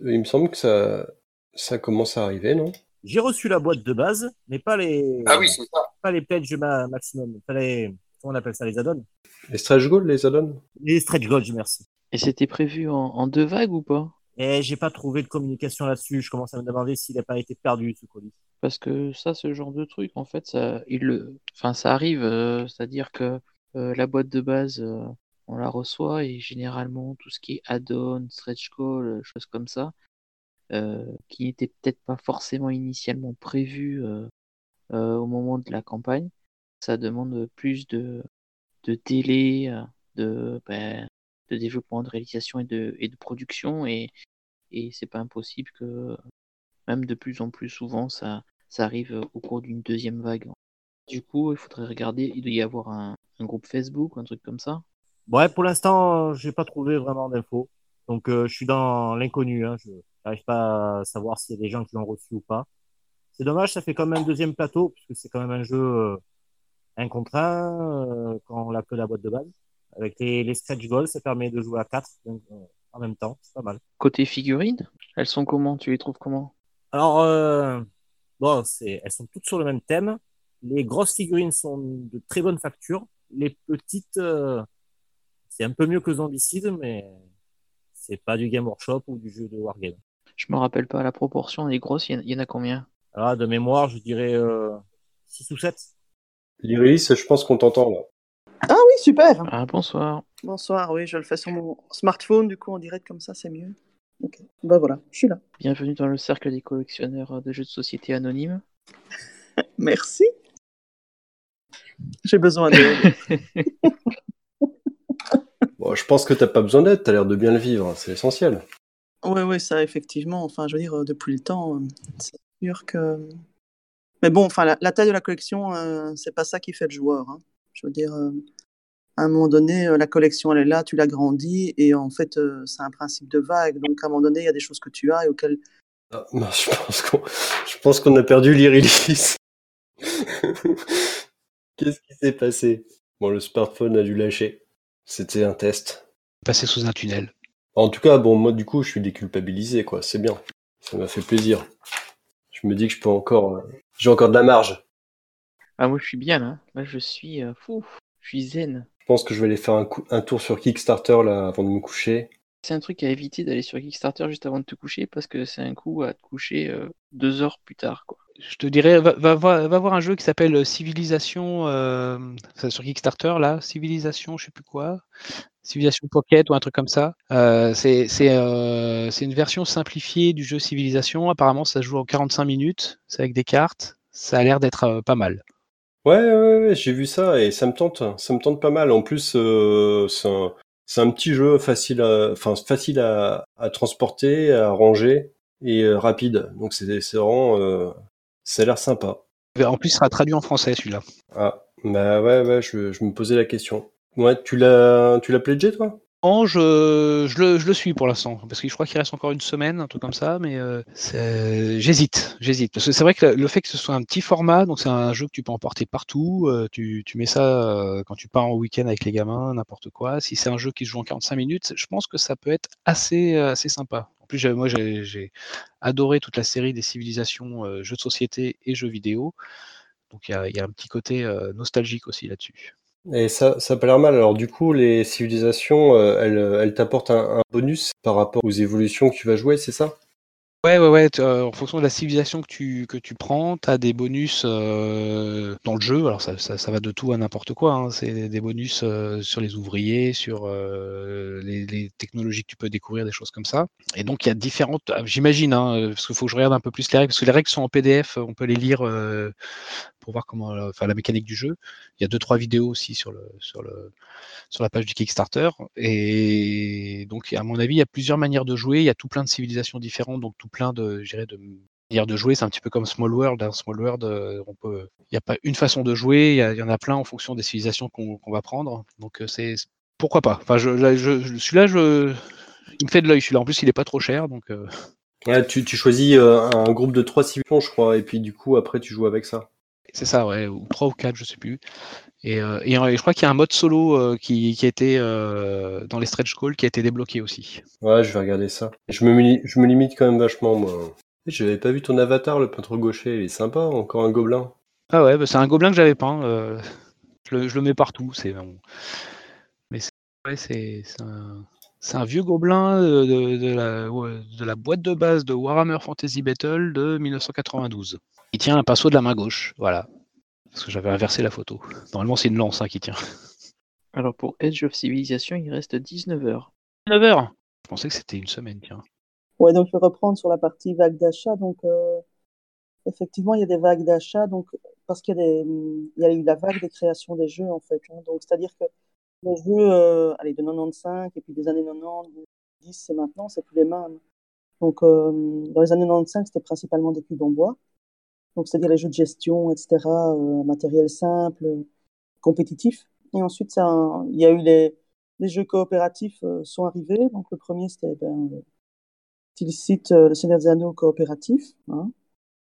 il me semble que ça, ça commence à arriver, non? J'ai reçu la boîte de base, mais pas les, Ah oui, c'est ça. pas les pledges ma- maximum. Pas les, comment on appelle ça, les add-ons? Les stretch goals, les add-ons? Les stretch goals, merci. Et c'était prévu en, en deux vagues ou pas? Et j'ai pas trouvé de communication là-dessus. Je commence à me demander s'il n'a pas été perdu, ce colis. Parce que ça, ce genre de truc, en fait, ça, il le, enfin, ça arrive. euh, C'est-à-dire que euh, la boîte de base, euh, on la reçoit et généralement tout ce qui est add-on, stretch goal, euh, choses comme ça, euh, qui n'était peut-être pas forcément initialement prévu euh, au moment de la campagne, ça demande plus de, de délai, de, ben, de développement, de réalisation et de, et de production et, et c'est pas impossible que même de plus en plus souvent ça, ça arrive au cours d'une deuxième vague. Du coup, il faudrait regarder, il doit y avoir un, un groupe Facebook un truc comme ça. Ouais, pour l'instant, j'ai pas trouvé vraiment d'infos. Donc, euh, je suis dans l'inconnu. Hein. Je n'arrive pas à savoir s'il y a des gens qui l'ont reçu ou pas. C'est dommage, ça fait quand même un deuxième plateau, puisque c'est quand même un jeu euh, euh, quand on l'a que la boîte de base. Avec les, les stretch goals, ça permet de jouer à quatre donc, euh, en même temps, c'est pas mal. Côté figurines, elles sont comment? Tu les trouves comment? Alors, euh, bon, elles sont toutes sur le même thème. Les grosses figurines sont de très bonne facture. Les petites, euh, c'est un peu mieux que Zombicide, mais c'est pas du Game Workshop ou du jeu de Wargame. Je me rappelle pas la proportion. Les grosses, il y en- il y, en a combien? Alors, de mémoire, je dirais euh, 6 ou 7. Lyris, je pense qu'on t'entend là. Ah oui, super. Ah, bonsoir. Bonsoir, oui, je le fais sur mon smartphone, du coup, en direct comme ça, c'est mieux. Ok, bah voilà, je suis là. Bienvenue dans le cercle des collectionneurs de jeux de société anonymes. Merci. J'ai besoin d'aide. Bon, je pense que t'as pas besoin d'aide, t'as l'air de bien le vivre, c'est essentiel. Oui, oui, ça, effectivement. Enfin, je veux dire, euh, depuis le temps, euh, c'est sûr que. Mais bon, enfin, la, la taille de la collection, euh, c'est pas ça qui fait le joueur. hein. Je veux dire, euh, à un moment donné, euh, la collection, elle est là, tu l'agrandis, et en fait, euh, c'est un principe de vague. Donc, à un moment donné, il y a des choses que tu as et auxquelles. Ah, non, je pense qu'on, je pense qu'on a perdu l'Irilis. Qu'est-ce qui s'est passé? Bon, le smartphone a dû lâcher. C'était un test. Passer sous un tunnel. En tout cas, bon, moi, du coup, je suis déculpabilisé, quoi. C'est bien. Ça m'a fait plaisir. Je me dis que je peux encore, j'ai encore de la marge. Ah, moi, je suis bien là. Là, je suis euh, fou. Je suis zen. Je pense que je vais aller faire un, coup- un tour sur Kickstarter, là, avant de me coucher. C'est un truc à éviter d'aller sur Kickstarter juste avant de te coucher parce que c'est un coup à te coucher euh, deux heures plus tard. Quoi. Je te dirais, va, va, voir- va voir un jeu qui s'appelle Civilisation euh, sur Kickstarter, là. Civilisation, je sais plus quoi. Civilisation Pocket ou un truc comme ça. Euh, c'est euh, une version simplifiée du jeu Civilisation. Apparemment, ça se joue en 45 minutes. C'est avec des cartes. Ça a l'air d'être euh, pas mal. Ouais, ouais, ouais, j'ai vu ça et ça me tente, ça me tente pas mal. En plus, euh, c'est un, c'est un petit jeu facile à, enfin, facile à, à transporter, à ranger et euh, rapide. Donc c'est c'est vraiment, euh, ça a l'air sympa. En plus, il sera traduit en français, celui-là. Ah, bah ouais, ouais, je, je me posais la question. Ouais, tu l'as, tu l'as pledgé toi? Non, je, le, suis pour l'instant, parce que je crois qu'il reste encore une semaine, un truc comme ça, mais euh, j'hésite, j'hésite. Parce que c'est vrai que le fait que ce soit un petit format, donc c'est un jeu que tu peux emporter partout, euh, tu, mets ça euh, quand tu pars en week-end avec les gamins, n'importe quoi. Si c'est un jeu qui se joue en 45 minutes, je pense que ça peut être assez, sympa. En plus, moi, j'ai adoré toute la série des civilisations, jeux de société et jeux vidéo. Donc il y a, un petit côté nostalgique aussi là-dessus. Et ça, ça a l'air mal. Alors du coup, les civilisations, euh, elles, elles t'apportent un bonus par rapport aux évolutions que tu vas jouer, c'est ça? Ouais, ouais, ouais. euh, en fonction de la civilisation que tu, que tu prends, tu as des bonus euh, dans le jeu. Alors, ça, ça, ça va de tout à n'importe quoi. hein. C'est des bonus euh, sur les ouvriers, sur euh, les, les technologies que tu peux découvrir, des choses comme ça. Et donc, il y a différentes. ah, J'imagine, hein, euh, parce qu'il faut que je regarde un peu plus les règles, parce que les règles sont en PDF, on peut les lire euh, pour voir comment, euh, enfin, la mécanique du jeu. Il y a deux, trois vidéos aussi sur, le, sur, le, sur la page du Kickstarter. Et donc, à mon avis, il y a plusieurs manières de jouer. Il y a tout plein de civilisations différentes, donc tout plein de, je dirais, de manières de jouer. C'est un petit peu comme Small World. hein. Small World, euh, on peut, il n'y a pas une façon de jouer. Il y, en a plein en fonction des civilisations qu'on va prendre. Donc, euh, c'est pourquoi pas? Enfin, je, là, je, je- celui-là, je, il me fait de l'œil. Celui-là, en plus, il est pas trop cher, donc. euh, Ouais, tu, tu choisis un groupe de trois civilisations, je crois, et puis du coup, après, tu joues avec ça. C'est ça, ouais, ou trois ou quatre, je sais plus. Et, euh, et, euh, je crois qu'il y a un mode solo euh, qui, qui a été euh, dans les stretch calls qui a été débloqué aussi. Ouais, je vais regarder ça. Je me, muni- je me limite quand même vachement, moi. J'avais pas vu ton avatar, le peintre gaucher, il est sympa, encore un gobelin. Ah ouais, bah, c'est un gobelin que j'avais peint. euh, je, le, je le mets partout. C'est bon. mais c'est ouais, un, vieux gobelin de, de- de la, de la boîte de base de Warhammer Fantasy Battle de 1992. Il tient un pinceau de la main gauche, voilà. Parce que j'avais inversé la photo. Normalement, c'est une lance hein, qui tient. Alors pour Edge of Civilization, il reste 19 heures. 9 heures Je pensais que c'était une semaine, tiens. Ouais, donc je vais reprendre sur la partie vague d'achat. Donc, euh, effectivement, il y a des vagues d'achat, donc parce qu'il y a des, il y a eu la vague des créations des jeux en fait. hein. Donc, c'est-à-dire que les jeux, euh, allez, de 95 et puis des années 90, 10 et maintenant, c'est plus les mêmes. Donc, euh, dans les années 95, c'était principalement des cubes en bois. Donc, c'est-à-dire les jeux de gestion, etc., euh, matériel simple, compétitif. Et ensuite, ça, il y a eu les, les jeux coopératifs euh, sont arrivés. Donc, le premier, c'était ben, Tilsit, euh, le Seigneur des coopératif. Hein.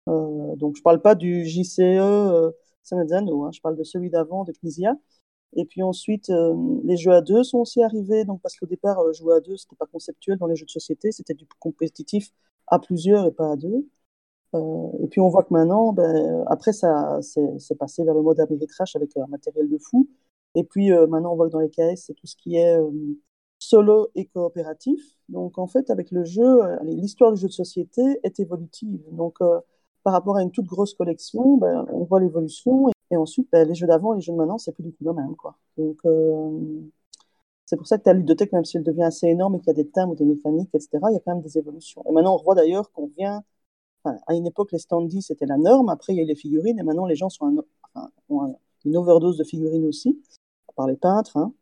Euh, donc, je parle pas du JCE euh, Sanadzano, hein, je parle de celui d'avant, de Knizia. Et puis ensuite, euh, les jeux à deux sont aussi arrivés, donc parce qu'au départ, jouer à deux, c'était pas conceptuel dans les jeux de société, c'était du compétitif à plusieurs et pas à deux. Euh, et puis on voit que maintenant, ben, après ça, c'est passé vers le mode Ameritrash avec un matériel de fou. Et puis euh, maintenant, on voit que dans les KS, c'est tout ce qui est euh, solo et coopératif. Donc en fait, avec le jeu, euh, l'histoire du jeu de société est évolutive. Donc euh, par rapport à une toute grosse collection, ben, on voit l'évolution. Et, ensuite, ben, les jeux d'avant et les jeux de maintenant, c'est plus du tout le même. Quoi. Donc euh, c'est pour ça que ta ludothèque, même si elle devient assez énorme et qu'il y a des thèmes ou des mécaniques, etc., il y a quand même des évolutions. Et maintenant, on voit d'ailleurs qu'on vient Enfin, à une époque, les standees, c'était la norme. Après, il y a eu les figurines. Et maintenant, les gens sont un, enfin, ont un, une overdose de figurines aussi, par les peintres. Hein.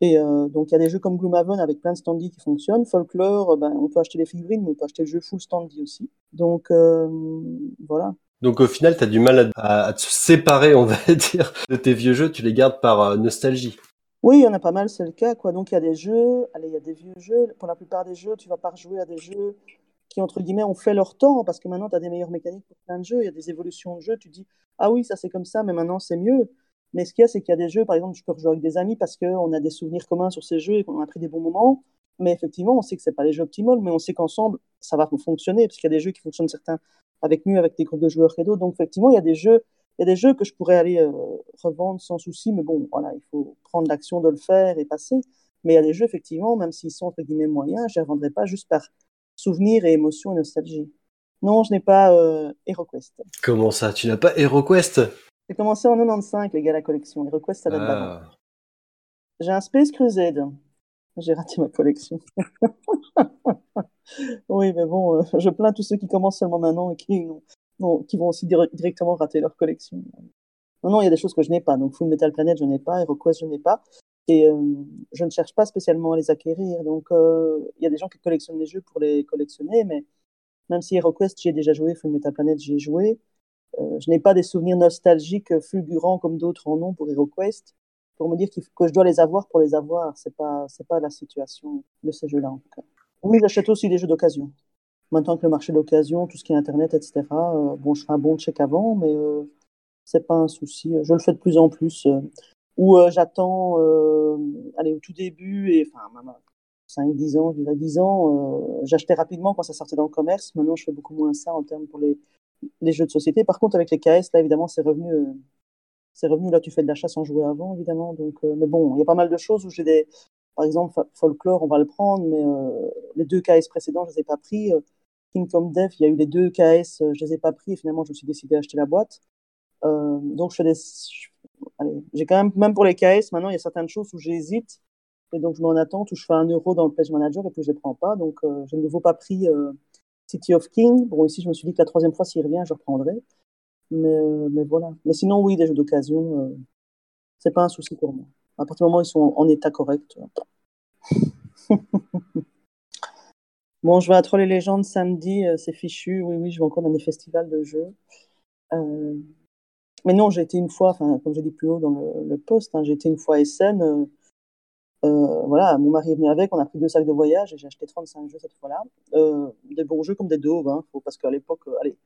Et euh, donc, il y a des jeux comme Gloomhaven avec plein de standees qui fonctionnent. Folklore, ben, on peut acheter les figurines, mais on peut acheter le jeu full standee aussi. Donc, euh, voilà. Donc, au final, tu as du mal à, à, te séparer, on va dire, de tes vieux jeux. Tu les gardes par euh, nostalgie. Oui, il y en a pas mal, c'est le cas. Quoi. Donc, il y a des jeux, allez, il y a des vieux jeux. Pour la plupart des jeux, tu vas pas rejouer à des jeux entre guillemets, ont fait leur temps, parce que maintenant, tu as des meilleures mécaniques pour plein de jeux, il y a des évolutions de jeux, tu dis, ah oui, ça c'est comme ça, mais maintenant c'est mieux. Mais ce qu'il y a, c'est qu'il y a des jeux, par exemple, je peux rejouer avec des amis parce qu'on a des souvenirs communs sur ces jeux et qu'on a pris des bons moments. Mais effectivement, on sait que c'est pas les jeux optimaux, mais on sait qu'ensemble, ça va fonctionner, parce qu'il y a des jeux qui fonctionnent certains avec mieux avec des groupes de joueurs que d'autres. Donc, effectivement, il y a des jeux, il y a des jeux que je pourrais aller euh, revendre sans souci, mais bon, voilà, il faut prendre l'action de le faire et passer. Mais il y a des jeux, effectivement, même s'ils sont entre guillemets moyens, je ne les revendrai pas juste par souvenirs et émotions et nostalgie. Non, je n'ai pas euh, HeroQuest. Comment ça? Tu n'as pas HeroQuest J'ai commencé en 95, les gars, la collection. HeroQuest, ça date ah. d'avant. J'ai un Space Crusade. J'ai raté ma collection. oui, mais bon, euh, je plains tous ceux qui commencent seulement maintenant et qui, non, qui vont aussi dire, directement rater leur collection. Non, non, il y a des choses que je n'ai pas. Donc, Full Metal Planet, je n'ai pas. HeroQuest, je n'ai pas. Et euh, je ne cherche pas spécialement à les acquérir. Donc, il euh, y a des gens qui collectionnent les jeux pour les collectionner, mais même si HeroQuest, j'y ai déjà joué, Full Metal Planet, j'y ai joué. Euh, je n'ai pas des souvenirs nostalgiques fulgurants comme d'autres en ont pour HeroQuest, pour me dire que je dois les avoir pour les avoir. C'est pas, pas la situation de ces jeux-là, en tout cas. Oui, j'achète aussi des jeux d'occasion. Maintenant que le marché d'occasion, tout ce qui est Internet, etc., bon, je fais un bon check avant, mais euh, c'est pas un souci. Je le fais de plus en plus. Euh, ou j'attends, allez, au tout début, et enfin, 5-10 ans, je dirais 10 ans, j'achetais rapidement quand ça sortait dans le commerce. Maintenant, je fais beaucoup moins ça en termes pour les, les jeux de société. Par contre, avec les KS, là, évidemment, c'est revenu, euh, c'est revenu. Là, tu fais de l'achat sans jouer avant, évidemment. Donc, euh, mais bon, il y a pas mal de choses où j'ai des, par exemple, Folklore, on va le prendre, mais euh, les deux KS précédents, je les ai pas pris. Kingdom Death, il y a eu les deux KS, je les ai pas pris, et finalement, je me suis décidé à acheter la boîte. donc, je fais des, allez, j'ai quand même, même pour les KS, maintenant, il y a certaines choses où j'hésite. Et donc, je m'en attends, où je fais un euro dans le Pledge Manager et puis je les prends pas. Donc, je ne nouveau pas pris City of King. Bon, ici, je me suis dit que la troisième fois, s'il revient, je reprendrai. Mais, euh, mais voilà. Mais sinon, oui, des jeux d'occasion, euh, c'est pas un souci pour moi. À partir du moment où ils sont en, état correct. bon, je vais à Troll et Légendes samedi, euh, c'est fichu. Oui, oui, je vais encore dans des festivals de jeux. Mais non, j'ai été une fois, comme j'ai dit plus haut dans le, le post, hein, j'ai été une fois à Essen. Euh, euh, voilà, mon mari est venu avec, on a pris deux sacs de voyage et j'ai acheté 35 jeux cette fois-là. Euh, des bons jeux comme des Dove, hein, parce qu'à l'époque, euh, allez,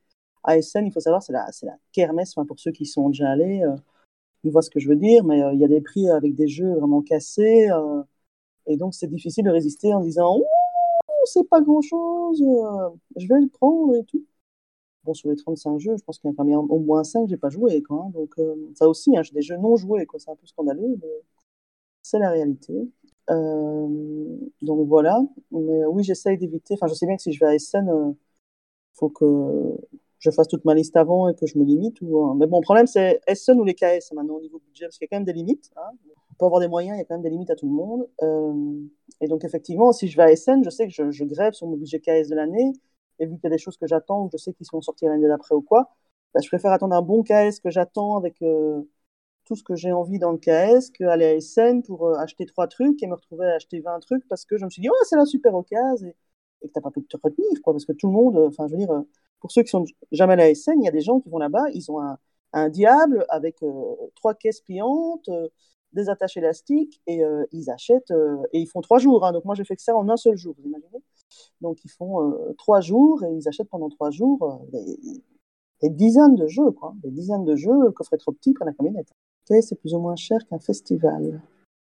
ASN, il faut savoir, c'est la, c'est la kermesse, pour ceux qui sont déjà allés, ils voient ce que je veux dire, mais il y a des prix avec des jeux vraiment cassés, et donc c'est difficile de résister en disant, c'est pas grand-chose, je vais le prendre et tout. Bon, sur les 35 jeux, je pense qu'il y en a au moins 5 j'ai pas joué, quoi. Hein, donc, ça aussi, hein, j'ai des jeux non joués, quoi. C'est un peu scandaleux, mais c'est la réalité. Euh, donc voilà. Mais oui, j'essaye d'éviter. Enfin, je sais bien que si je vais à Essen, euh, faut que je fasse toute ma liste avant et que je me limite. Ou, euh... Mais bon, le problème, c'est Essen ou les KS maintenant au niveau budget, parce qu'il y a quand même des limites. Hein. Pour avoir des moyens, il y a quand même des limites à tout le monde. Euh... Et donc, effectivement, si je vais à Essen, je sais que je, je grève sur mon budget KS de l'année. Et vu qu'il y a des choses que j'attends ou je sais qu'ils vont sortir l'année d'après ou quoi, bah, je préfère attendre un bon KS que j'attends avec euh, tout ce que j'ai envie dans le KS qu'aller à SN pour euh, acheter trois trucs et me retrouver à acheter 20 trucs parce que je me suis dit, oh, c'est la super occasion et, et que t'as pas pu te retenir, quoi, parce que tout le monde, euh, enfin, je veux dire, pour ceux qui sont jamais allés à SN, il y a des gens qui vont là-bas, ils ont un, diable avec trois caisses pliantes, des attaches élastiques et ils achètent et ils font trois jours. Hein, donc moi, j'ai fait que ça en un seul jour, vous imaginez? Donc ils font trois jours et ils achètent pendant trois jours. Et, des dizaines de jeux, quoi. Des dizaines de jeux, le coffret trop petit, près la camionnette. C'est plus ou moins cher qu'un festival.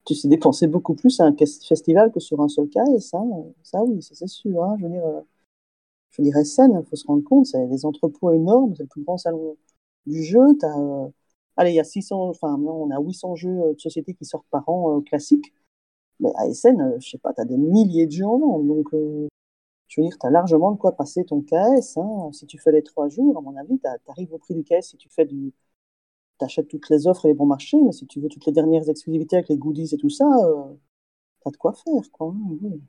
Tu sais dépenser beaucoup plus à un festival que sur un seul KS, hein. Ça, oui, ça c'est sûr, hein. Je veux dire, euh, je dire, SN, il faut se rendre compte, c'est des entrepôts énormes, c'est le plus grand salon du jeu. T'as, euh, Allez, il y a 600, enfin, on a 800 jeux euh, de société qui sortent par an euh, classiques. Mais à SN, je sais pas, tu as des milliers de vente. Donc, je veux dire, tu as largement de quoi passer ton KS. Hein. Si tu fais les trois jours, à mon avis, tu arrives au prix du KS si tu fais du. Tu achètes toutes les offres et les bons marchés, mais si tu veux toutes les dernières exclusivités avec les goodies et tout ça, euh, tu as de quoi faire. Quoi. Hein,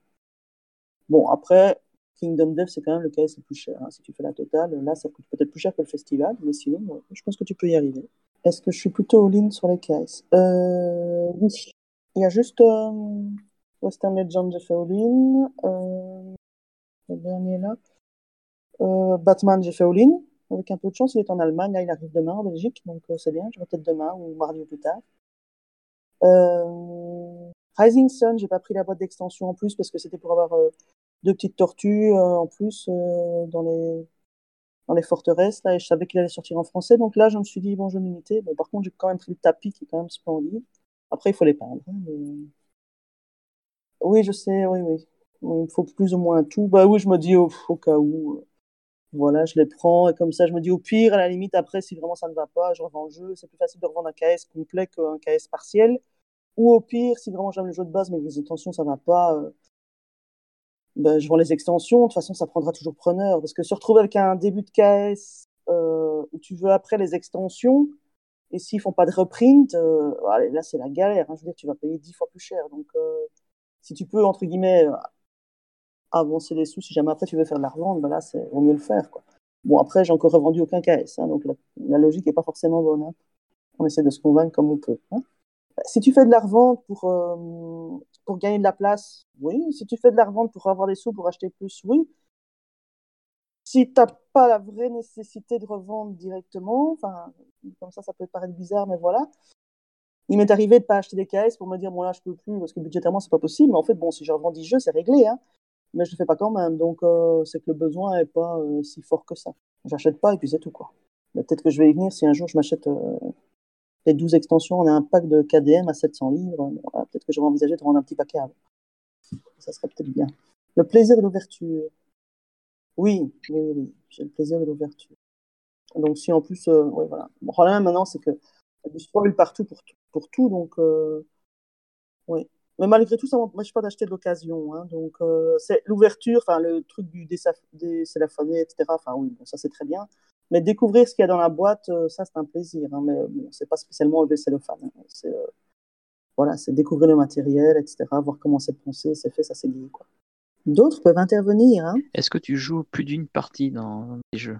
bon, après, Kingdom Dev, c'est quand même le KS le plus cher. Hein. Si tu fais la totale, là, ça coûte peut-être plus cher que le festival, mais sinon, je pense que tu peux y arriver. Est-ce que je suis plutôt all-in sur les KS euh, Oui. Il y a juste euh, Western Legend, fait all-in. Euh, le dernier là. Euh, Batman, j'ai fait. Avec un peu de chance, il est en Allemagne. Là, il arrive demain en Belgique, donc euh, c'est bien. Je vais peut-être demain ou mardi ou plus tard. Euh, Rising Sun, j'ai pas pris la boîte d'extension en plus parce que c'était pour avoir deux petites tortues en plus dans les dans les forteresses, là, et je savais qu'il allait sortir en français. Donc là, je me suis dit, bon, je vais m'imiter. Bon, par contre, j'ai quand même pris le tapis qui est quand même splendide. Après, il faut les peindre. Hein, oui, je sais, oui, oui, Il me faut plus ou moins tout. Bah oui, je me dis au, cas où. Euh, voilà, je les prends. Et comme ça, je me dis au pire, à la limite, après, si vraiment ça ne va pas, je revends le jeu. C'est plus facile de revendre un KS complet qu'un KS partiel. Ou au pire, si vraiment j'aime le jeu de base, mais les intentions, ça ne va pas. Euh, ben, je vends les extensions. De toute façon, ça prendra toujours preneur. Parce que se retrouver avec un début de KS euh, où tu veux après les extensions, et s'ils font pas de reprint, euh, là, c'est la galère. Hein. Je veux dire, tu vas payer dix fois plus cher. Donc, euh, si tu peux, entre guillemets, euh, avancer les sous, si jamais après tu veux faire de l'argent, ben là, c'est vaut mieux le faire. Bon, après, j'ai encore revendu aucun KS. Hein, donc, la, logique est pas forcément bonne. Hein. On essaie de se convaincre comme on peut. Si tu fais de la revente pour, pour gagner de la place, oui. Si tu fais de la revente pour avoir des sous pour acheter plus, oui. Si tu n'as pas la vraie nécessité de revendre directement, enfin, comme ça, ça peut paraître bizarre, mais voilà. Il m'est arrivé de pas acheter des KS pour me dire, bon là, je peux plus, parce que budgétairement, c'est pas possible. Mais en fait, bon, si je revends 10 jeux, c'est réglé, hein. Mais je le fais pas quand même. Donc, euh, c'est que le besoin est pas euh, si fort que ça. J'achète pas et puis c'est tout, quoi. peut-être que je vais y venir si un jour je m'achète les 12 extensions, on a un pack de KDM à 700 livres. peut-être que j'aurais envisagé de rendre un petit paquet avant. Ça serait peut-être bien. Le plaisir de l'ouverture. Oui, oui, oui, j'ai le plaisir de l'ouverture. Donc si en plus, euh, voilà. Le problème maintenant, c'est que du spoil partout pour, tout, donc euh, oui. Mais malgré tout, ça m'empêche pas d'acheter de l'occasion. Hein, donc euh, c'est l'ouverture, enfin le truc du décélaphonné, etc. Enfin oui, ça c'est très bien. Mais découvrir ce qu'il y a dans la boîte, ça, c'est un plaisir. Hein, mais bon, c'est pas spécialement le cellophane. Hein. C'est voilà, c'est découvrir le matériel, etc., voir comment c'est pensé, c'est fait, ça c'est lié. Quoi. D'autres peuvent intervenir. Hein. Est-ce que tu joues plus d'une partie dans les jeux?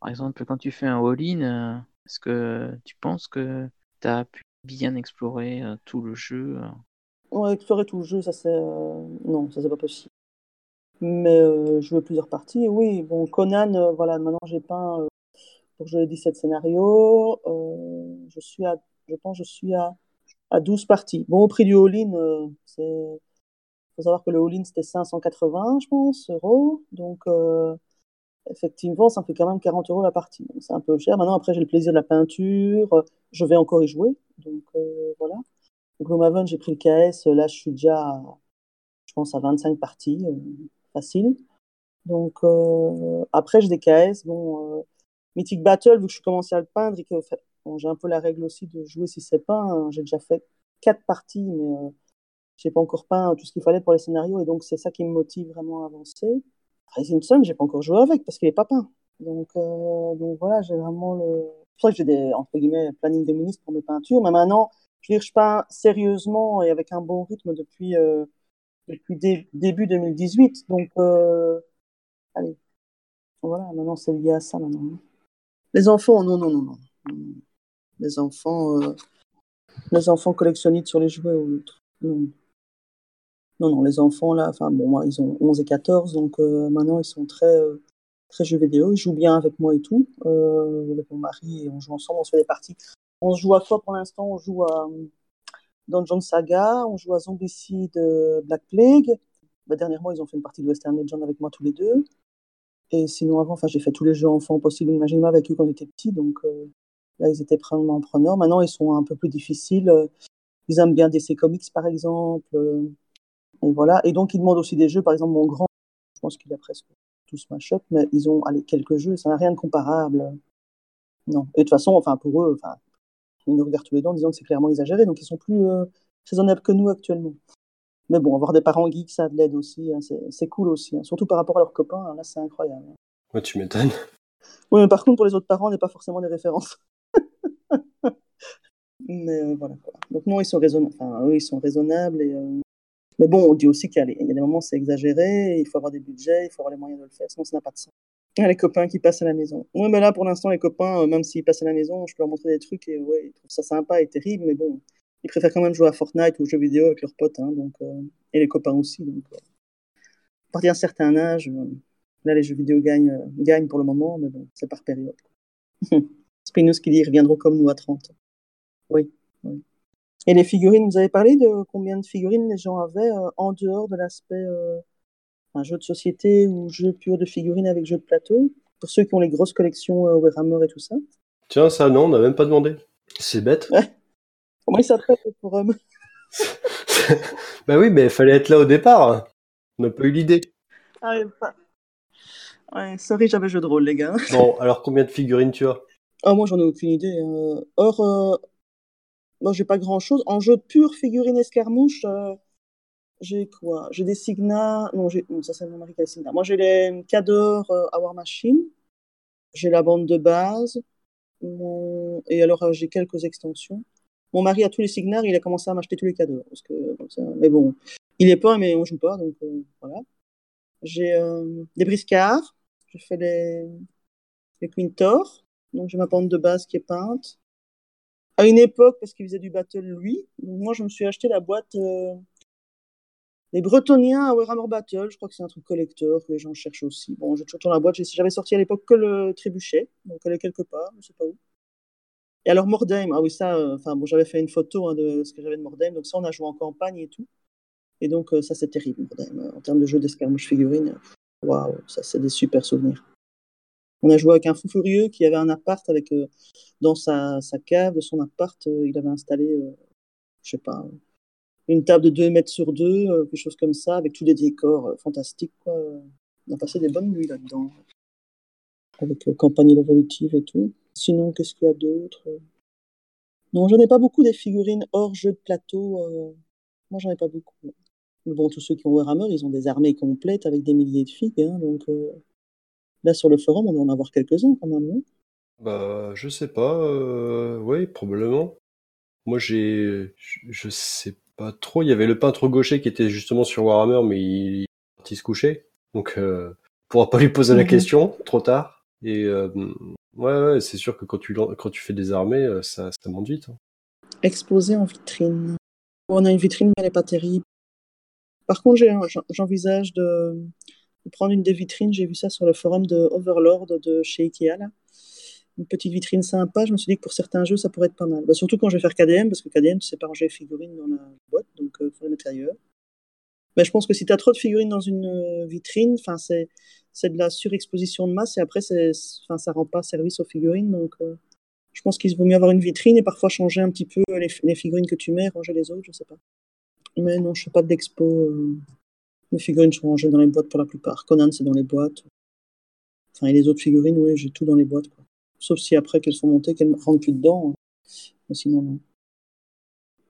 Par exemple, quand tu fais un all-in, euh, est-ce que tu penses que tu as pu bien explorer tout le jeu ouais, Explorer tout le jeu, ça c'est. Non, ça c'est pas possible. Mais jouer plusieurs parties, oui. Bon, Conan, voilà, maintenant j'ai pas pour jouer 17 scénarios. Euh, je suis à, je pense, je suis à, à 12 parties. Bon, au prix du all-in, euh, c'est, faut savoir que le all-in c'était 580, je pense, euros. Donc, euh, effectivement, ça me fait quand même 40 euros la partie. C'est un peu cher. Maintenant, après, j'ai le plaisir de la peinture. Je vais encore y jouer. Donc, voilà. Gloomhaven, j'ai pris le KS. Là, je suis déjà, je pense, à 25 parties. facile. Donc, après, j'ai des KS. Bon, Mythic Battle, vu que je commencé à le peindre et que j'ai un peu la règle aussi de jouer si c'est peint, hein, j'ai déjà fait quatre parties, mais euh, j'ai pas encore peint tout ce qu'il fallait pour les scénarios, et donc c'est ça qui me motive vraiment à avancer. Rising Sun, j'ai pas encore joué avec parce qu'il est pas peint. Donc, euh, donc voilà, j'ai vraiment le. C'est pour que j'ai des entre guillemets planning de ministre pour mes peintures, mais maintenant, je veux je peins sérieusement et avec un bon rythme depuis euh, depuis début 2018. Donc, allez, voilà, maintenant c'est lié à ça maintenant. Les enfants, non, non, non, non. Les enfants, euh, les enfants collectionnistes sur les jouets ou autre. Non. Non, non, les enfants là, enfin bon, moi ils ont 11 et 14, donc euh, maintenant ils sont très, euh, très jeux vidéo, ils jouent bien avec moi et tout, avec mon mari, et on joue ensemble, on se fait des parties. On joue à quoi pour l'instant? On joue à Dungeon Saga, on joue à Zombicide Black Plague. Bah, dernièrement, ils ont fait une partie de Western Legend avec moi tous les deux. Et sinon, avant, enfin, j'ai fait tous les jeux enfants possibles imaginables avec eux quand j'étais petit. Donc euh, là, ils étaient vraiment preneurs. Maintenant, ils sont un peu plus difficiles. Euh, Ils aiment bien DC Comics, par exemple. Et voilà. Et donc, ils demandent aussi des jeux. Par exemple, mon grand, je pense qu'il a presque tout Smash Up, mais ils ont allez, quelques jeux. Ça n'a rien de comparable. Non. Et de toute façon, enfin, pour eux, enfin, ils nous regardent tous les deux en disant que c'est clairement exagéré. Donc, ils sont plus euh, raisonnables que nous actuellement. Mais bon, avoir des parents geeks, ça a de l'aide aussi. hein. C'est cool aussi. hein. Surtout par rapport à leurs copains. hein. Là, c'est incroyable. Ouais, tu m'étonnes. Oui, mais par contre, pour les autres parents, on n'est pas forcément des références. mais euh, voilà. Donc non, ils sont raisonnables. Enfin, eux, ils sont raisonnables. Et, euh, Mais bon, on dit aussi qu'il y, a des moments où c'est exagéré. Il faut avoir des budgets, il faut avoir les moyens de le faire, sinon ça n'a pas de sens. Ah, les copains qui passent à la maison. Oui, mais là, pour l'instant, les copains, euh, même s'ils passent à la maison, je peux leur montrer des trucs et ouais, ils trouvent ça sympa et terrible, mais bon, ils préfèrent quand même jouer à Fortnite ou aux jeux vidéo avec leurs potes, hein, donc, euh, et les copains aussi. Donc, euh, à partir d'un certain âge, là, les jeux vidéo gagnent, gagnent pour le moment, mais bon, c'est par période. Spinous qui dit ils reviendront comme nous à 30. Oui, oui. Et les figurines, vous avez parlé de combien de figurines les gens avaient euh, en dehors de l'aspect euh, un jeu de société ou jeu pur de figurines avec jeu de plateau? Pour ceux qui ont les grosses collections euh, Warhammer et tout ça. Tiens, ça, non, on n'a même pas demandé. C'est bête. Comment ils s'appellent le forum bah oui, mais il fallait être là au départ. On n'a pas eu l'idée. Ah, ouais, pas- ouais, sorry, j'avais jeu de rôle, les gars. Bon, alors combien de figurines tu as? Ah, moi, j'en ai aucune idée. hein. Or, euh, moi, j'ai pas grand-chose. En jeu pur figurine escarmouche, euh, j'ai quoi? J'ai des Signa. Non, non, ça, c'est mon mari qui a les Signa. Moi, j'ai les Cador euh, à War Machine. J'ai la bande de base. Mon- Et alors, euh, j'ai quelques extensions. Mon mari a tous les Signars, il a commencé à m'acheter tous les cadeaux. Parce que, ça... Mais bon, il est pas, mais on joue pas, donc euh, voilà. J'ai euh, des briscards. J'ai fait les, les Quintor. Donc j'ai ma bande de base qui est peinte. À une époque, parce qu'il faisait du battle lui, moi je me suis acheté la boîte euh, les Bretoniens à Warhammer Battle. Je crois que c'est un truc collector que les gens cherchent aussi. Bon, j'ai toujours dans la boîte. J'avais sorti à l'époque que le trébuchet, donc elle est quelque part, je sais pas où. Et alors Mordheim, ah oui ça, euh, enfin bon, j'avais fait une photo hein, de ce que j'avais de Mordheim, donc ça on a joué en campagne et tout. Et donc euh, ça c'est terrible Mordheim Euh, en termes de jeu d'escarmouche figurine. Waouh, ça c'est des super souvenirs. On a joué avec un fou furieux qui avait un appart avec euh, dans sa, cave son appart, euh, il avait installé, euh, je sais pas, une table de 2 mètres sur 2, quelque chose comme ça, avec tous des décors fantastiques. Quoi. On a passé des bonnes nuits là-dedans, avec Campagne évolutive et tout. Sinon, qu'est-ce qu'il y a d'autre? Non, j'en ai pas beaucoup des figurines hors jeu de plateau. Moi, j'en ai pas beaucoup. Mais bon, tous ceux qui ont Warhammer, ils ont des armées complètes avec des milliers de figues. hein, donc là, sur le forum, on doit en avoir quelques-uns quand même. non? Bah, je sais pas. Euh... Oui, probablement. Moi, j'ai. Je sais pas trop. Il y avait le peintre gaucher qui était justement sur Warhammer, mais il est parti se coucher. Donc, euh... on pourra pas lui poser la Mhm. question, trop tard. Et euh... ouais, ouais, c'est sûr que quand tu, lan- quand tu fais des armées, ça, ça monte vite. hein. Exposé en vitrine. On a une vitrine, mais elle n'est pas terrible. Par contre, j'envisage de prendre une des vitrines. J'ai vu ça sur le forum de Overlord de chez Ikea. Une petite vitrine sympa. Je me suis dit que pour certains jeux, ça pourrait être pas mal. Bah, surtout quand je vais faire KDM, parce que KDM, tu sais pas ranger les figurines dans la boîte, donc il faut les mettre ailleurs. Mais je pense que si tu as trop de figurines dans une euh, vitrine, c'est c'est de la surexposition de masse et après, c'est, ça rend pas service aux figurines. Donc, euh, je pense qu'il vaut mieux avoir une vitrine et parfois changer un petit peu les, figurines que tu mets, ranger les autres, je sais pas. Mais non, je fais pas d'expo. euh, Mes figurines sont rangées dans les boîtes pour la plupart. Conan, c'est dans les boîtes. Enfin, et les autres figurines, oui, j'ai tout dans les boîtes. Quoi. Sauf si après qu'elles sont montées, qu'elles ne rentrent plus dedans. Mais sinon, non.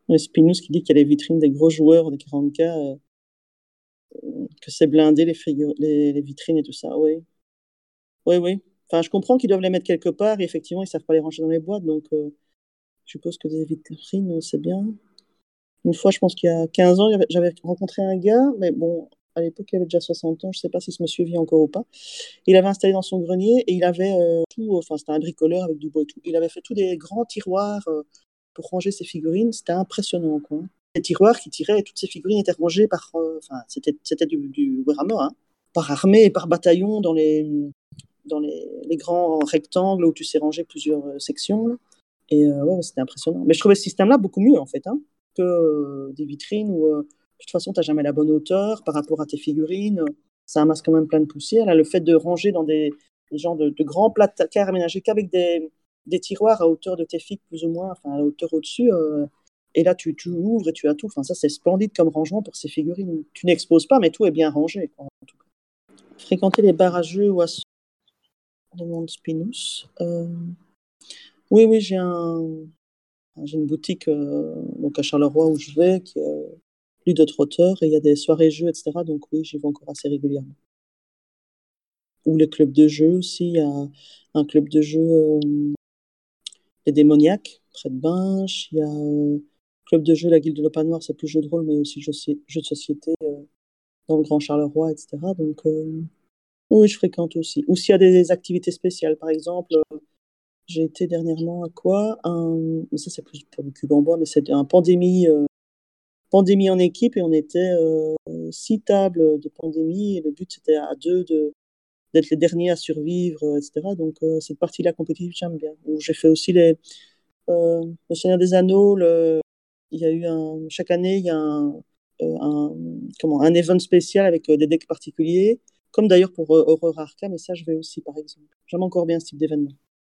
Et Spinous qui dit qu'il y a les vitrines des gros joueurs des 40K, euh, que c'est blindé les, les, vitrines et tout ça. Oui, oui, oui. Enfin, je comprends qu'ils doivent les mettre quelque part et effectivement, ils savent pas les ranger dans les boîtes. Donc, euh, je suppose que des vitrines, c'est bien. Une fois, je pense qu'il y a 15 ans, j'avais- rencontré un gars, mais bon, à l'époque, il avait déjà 60 ans, je sais pas si ce monsieur vit encore ou pas. Il avait installé dans son grenier et il avait euh, tout, enfin, c'était un bricoleur avec du bois et tout. Il avait fait tous des grands tiroirs euh, pour ranger ses figurines. C'était impressionnant, quoi. Des tiroirs qui tiraient et toutes ces figurines étaient rangées par, euh, enfin, c'était, c'était du, du Warhammer, hein, par armée et par bataillon dans les, dans les, les grands rectangles où tu sais ranger plusieurs euh, sections. là. Et euh, ouais, c'était impressionnant. Mais je trouvais ce système-là beaucoup mieux, en fait, hein, que euh, des vitrines où, euh, de toute façon, tu n'as jamais la bonne hauteur par rapport à tes figurines. ça amasse quand même plein de poussière. Là, le fait de ranger dans des, des de, de grands placards aménagés qu'avec des, des tiroirs à hauteur de tes figues plus ou moins, enfin à hauteur au-dessus. euh, et là, tu, ouvres et tu as tout. Enfin, ça, c'est splendide comme rangement pour ces figurines. Tu n'exposes pas, mais tout est bien rangé. Fréquenter les jeux ou à demande Oui, oui, j'ai un, j'ai une boutique euh, donc à Charleroi où je vais, qui est plus de trotteurs, et il y a des soirées jeux, etc. Donc oui, j'y vais encore assez régulièrement. Ou les clubs de jeux aussi. Il y a un club de jeux, euh, les démoniaques, près de Binche. Il y a euh, club de jeux, la Guilde de l'Opa Noir, c'est plus jeu de rôle, mais aussi jeux, de société euh, dans le Grand Charleroi, etc. Donc euh, oui, je fréquente aussi. Ou s'il y a des activités spéciales, par exemple, euh, j'ai été dernièrement à quoi? Un... Ça, c'est plus pour le cube en bois, mais c'est un pandémie, euh, pandémie en équipe et on était euh, six tables de pandémie et le but c'était à deux de d'être les derniers à survivre, euh, etc. Donc cette partie-là compétitive, j'aime bien. J'ai fait aussi les le Seigneur des Anneaux. Le... Il y a eu un chaque année, il y a un, comment un event spécial avec des decks particuliers, comme d'ailleurs pour Horror Arkham. Et ça, je vais aussi, par exemple. J'aime encore bien ce type d'événement.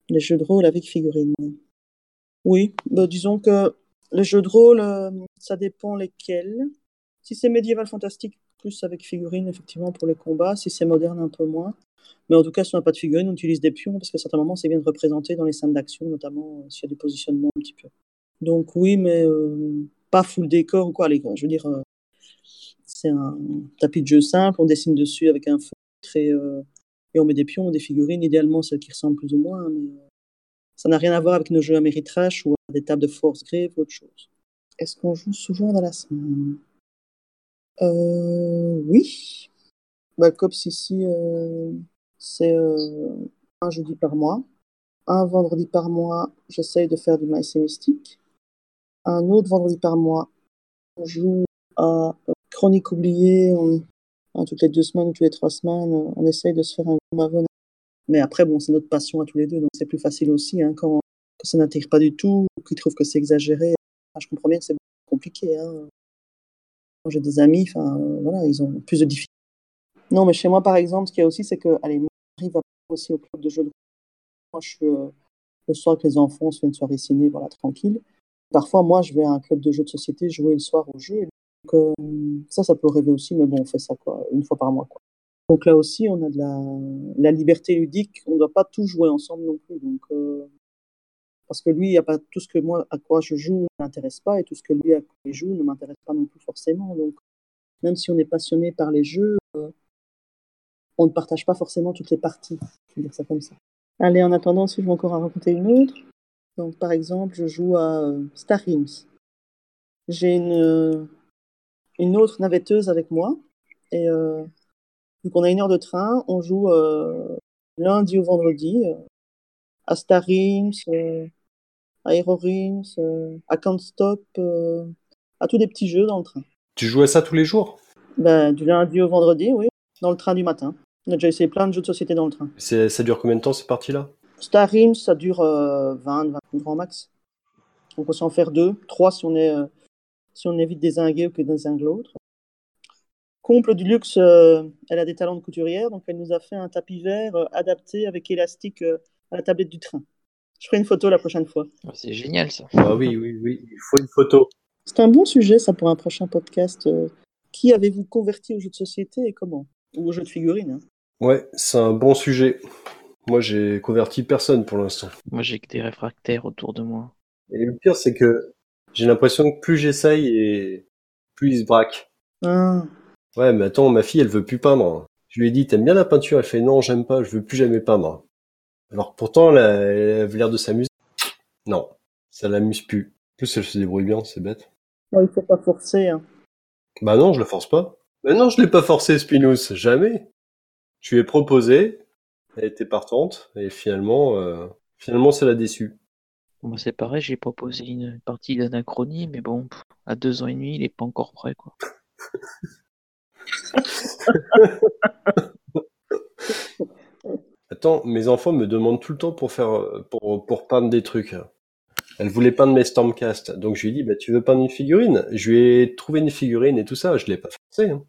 Les jeux de rôle avec figurines. Oui, bah, disons que les jeux de rôle, euh, ça dépend lesquels. Si c'est médiéval fantastique, plus avec figurines, effectivement, pour les combats. Si c'est moderne, un peu moins. Mais en tout cas, si on n'a pas de figurines, on utilise des pions, parce qu'à certains moments, c'est bien de représenter dans les scènes d'action, notamment euh, s'il y a du positionnement un petit peu. Donc oui, mais euh, pas full décor ou quoi. Allez, je veux dire, c'est un tapis de jeu simple, on dessine dessus avec un feutre et, euh, et on met des pions, des figurines, idéalement celles qui ressemblent plus ou moins, hein, mais euh, ça n'a rien à voir avec nos jeux Ameritrash ou à des tables de Force Grave ou autre chose. Est-ce qu'on joue souvent dans la semaine? Euh, Oui. Bah, Cops ici, euh, c'est euh, un jeudi par mois. Un vendredi par mois, j'essaye de faire du maïs et mystique. Un autre vendredi par mois, on joue à Chronique oubliée. Toutes les deux semaines ou toutes les trois semaines, euh, on essaye de se faire un gros Mavon. Mais après, bon, c'est notre passion à tous les deux, donc c'est plus facile aussi hein, quand, ça n'intègre pas du tout, ou qu'ils trouvent que c'est exagéré. Enfin, je comprends bien que c'est compliqué. Hein. Quand j'ai des amis, enfin, euh, voilà, ils ont plus de difficultés. Non, mais chez moi, par exemple, ce qu'il y a aussi, c'est que, allez, mon mari va aussi au club de jeux de Moi, je suis euh, le soir avec les enfants, on se fait une soirée ciné, voilà, tranquille. Parfois, moi, je vais à un club de jeux de société jouer le soir au jeu. Euh, ça, ça peut rêver aussi, mais bon, on fait ça quoi, une fois par mois. Quoi. Donc là aussi, on a de la, liberté ludique. On ne doit pas tout jouer ensemble non plus. Donc, euh, parce que lui, il y a pas tout ce que moi, à quoi je joue, ne m'intéresse pas, et tout ce que lui, à quoi il joue, ne m'intéresse pas non plus forcément. Donc, même si on est passionné par les jeux, euh, on ne partage pas forcément toutes les parties. Dire ça comme ça. Allez, en attendant, si je vais encore en raconter une autre. Donc, par exemple, je joue à Star Realms. J'ai une, une autre navetteuse avec moi. Et euh, vu qu'on a une heure de train, on joue euh, lundi au vendredi euh, à euh, à Hero Realms, euh, à Can't Stop, euh, à tous des petits jeux dans le train. Tu joues à ça tous les jours? Ben, du lundi au vendredi, oui, dans le train du matin. On a déjà essayé plein de jeux de société dans le train. Ça dure combien de temps ces parties-là? Star Realms, ça dure euh, 20, 20 grand max. Donc on peut s'en faire deux, trois si on est euh, si on évite désinguer ou que désingue l'autre. Comble du luxe, euh, elle a des talents de couturière, donc elle nous a fait un tapis vert euh, adapté avec élastique euh, à la tablette du train. Je ferai une photo la prochaine fois. Ah, C'est génial ça. Ah oui, oui, oui, il faut une photo. C'est un bon sujet, ça, pour un prochain podcast. Qui avez-vous converti aux jeux de société et comment? Ou aux jeux de figurines hein. Ouais, c'est un bon sujet. Moi, j'ai converti personne pour l'instant. Moi j'ai que des réfractaires autour de moi. Et le pire, c'est que j'ai l'impression que plus j'essaye et plus il se braque. Ah, Ouais, mais attends, ma fille, elle veut plus peindre. Je lui ai dit, t'aimes bien la peinture? Elle fait, non, j'aime pas, je veux plus jamais peindre. Alors pourtant, elle, avait l'air de s'amuser. Non, ça l'amuse plus. En plus, elle se débrouille bien, c'est bête. bon, il faut pas forcer. hein. Bah non, je le force pas. Bah non, je l'ai pas forcé, Spinous, jamais. Je lui ai proposé, elle était partante, et finalement, euh, finalement, ça l'a déçu. Bon, bah, c'est pareil, j'ai proposé une partie d'anachronie, mais bon, pff, à deux ans et demi, il est pas encore prêt quoi. Attends, mes enfants me demandent tout le temps pour faire, pour, pour peindre des trucs. Elle voulait peindre mes Stormcast. Donc je lui ai dit, bah, tu veux peindre une figurine? Je lui ai trouvé une figurine et tout ça. Je l'ai pas forcé, hein.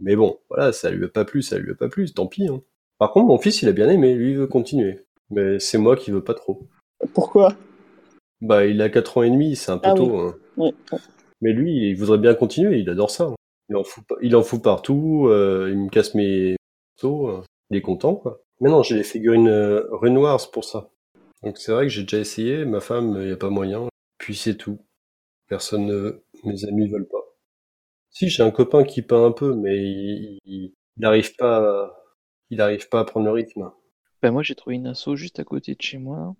Mais bon, voilà, ça lui a pas plu, ça lui a pas plu, tant pis. Hein. Par contre, mon fils, il a bien aimé, lui, il veut continuer. Mais c'est moi qui veux pas trop. Pourquoi? Bah, il a 4 ans et demi, c'est un peu Ah oui. tôt. hein. Oui. Mais lui, il voudrait bien continuer, il adore ça. hein. Il en fout, pas- il en fout partout, euh, il me casse mes morceaux, euh, il est content, quoi. Mais non, j'ai les figurines euh, Renoir, c'est pour ça. Donc c'est vrai que j'ai déjà essayé, ma femme, il n'y a pas moyen. Puis c'est tout. Personne ne mes amis veulent pas. Si, j'ai un copain qui peint un peu, mais il, il, il arrive pas, à- il arrive pas à prendre le rythme. Ben moi j'ai trouvé une asso juste à côté de chez moi.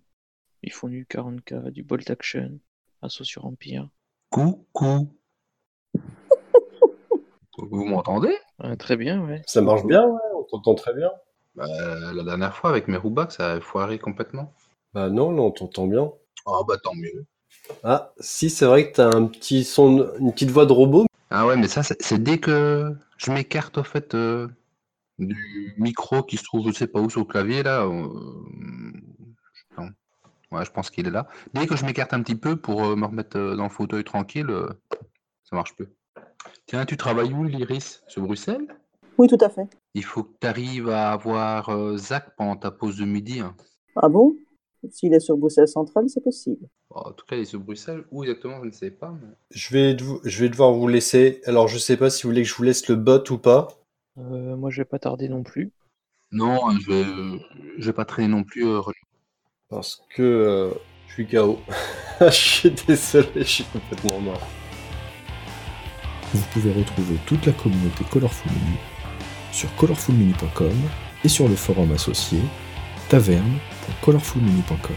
Ils font du 40k, du bolt action, asso sur Empire. Coucou. Vous m'entendez? Très bien, ouais. Ça marche bien, ouais, on t'entend très bien. Bah, La dernière fois avec mes roubacs, ça a foiré complètement. Bah non, là on t'entend bien. Ah bah tant mieux. Ah, si, c'est vrai que t'as un petit son, une petite voix de robot. Ah ouais, mais ça, c'est c'est dès que je m'écarte au fait euh, du micro qui se trouve je sais pas où sur le clavier là. euh. Ouais, je pense qu'il est là. Dès que je m'écarte un petit peu pour euh, me remettre euh, dans le fauteuil tranquille, euh, ça marche plus. Tiens, tu travailles où, l'Iris Sur Bruxelles? Oui, tout à fait. Il faut que tu arrives à avoir Zach pendant ta pause de midi. hein. Ah bon? S'il est sur Bruxelles Centrale, c'est possible. Bon, en tout cas, il est sur Bruxelles. Où exactement, je ne sais pas. mais- Je vais, dev- je vais devoir vous laisser. Alors, je sais pas si vous voulez que je vous laisse le bot ou pas. Euh, moi je vais pas tarder non plus. Non, je vais, je vais pas traîner non plus. euh. Parce que euh, je suis KO. je suis désolé, je suis complètement mort. Vous pouvez retrouver toute la communauté Colorful Mini sur colorfulmini.com et sur le forum associé taverne.colorfulmini.com.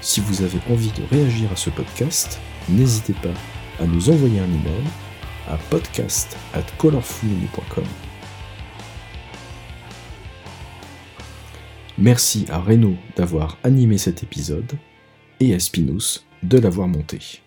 Si vous avez envie de réagir à ce podcast, n'hésitez pas à nous envoyer un email à podcast@colorfulmini.com. Merci à Renaud d'avoir animé cet épisode et à Spinous de l'avoir monté.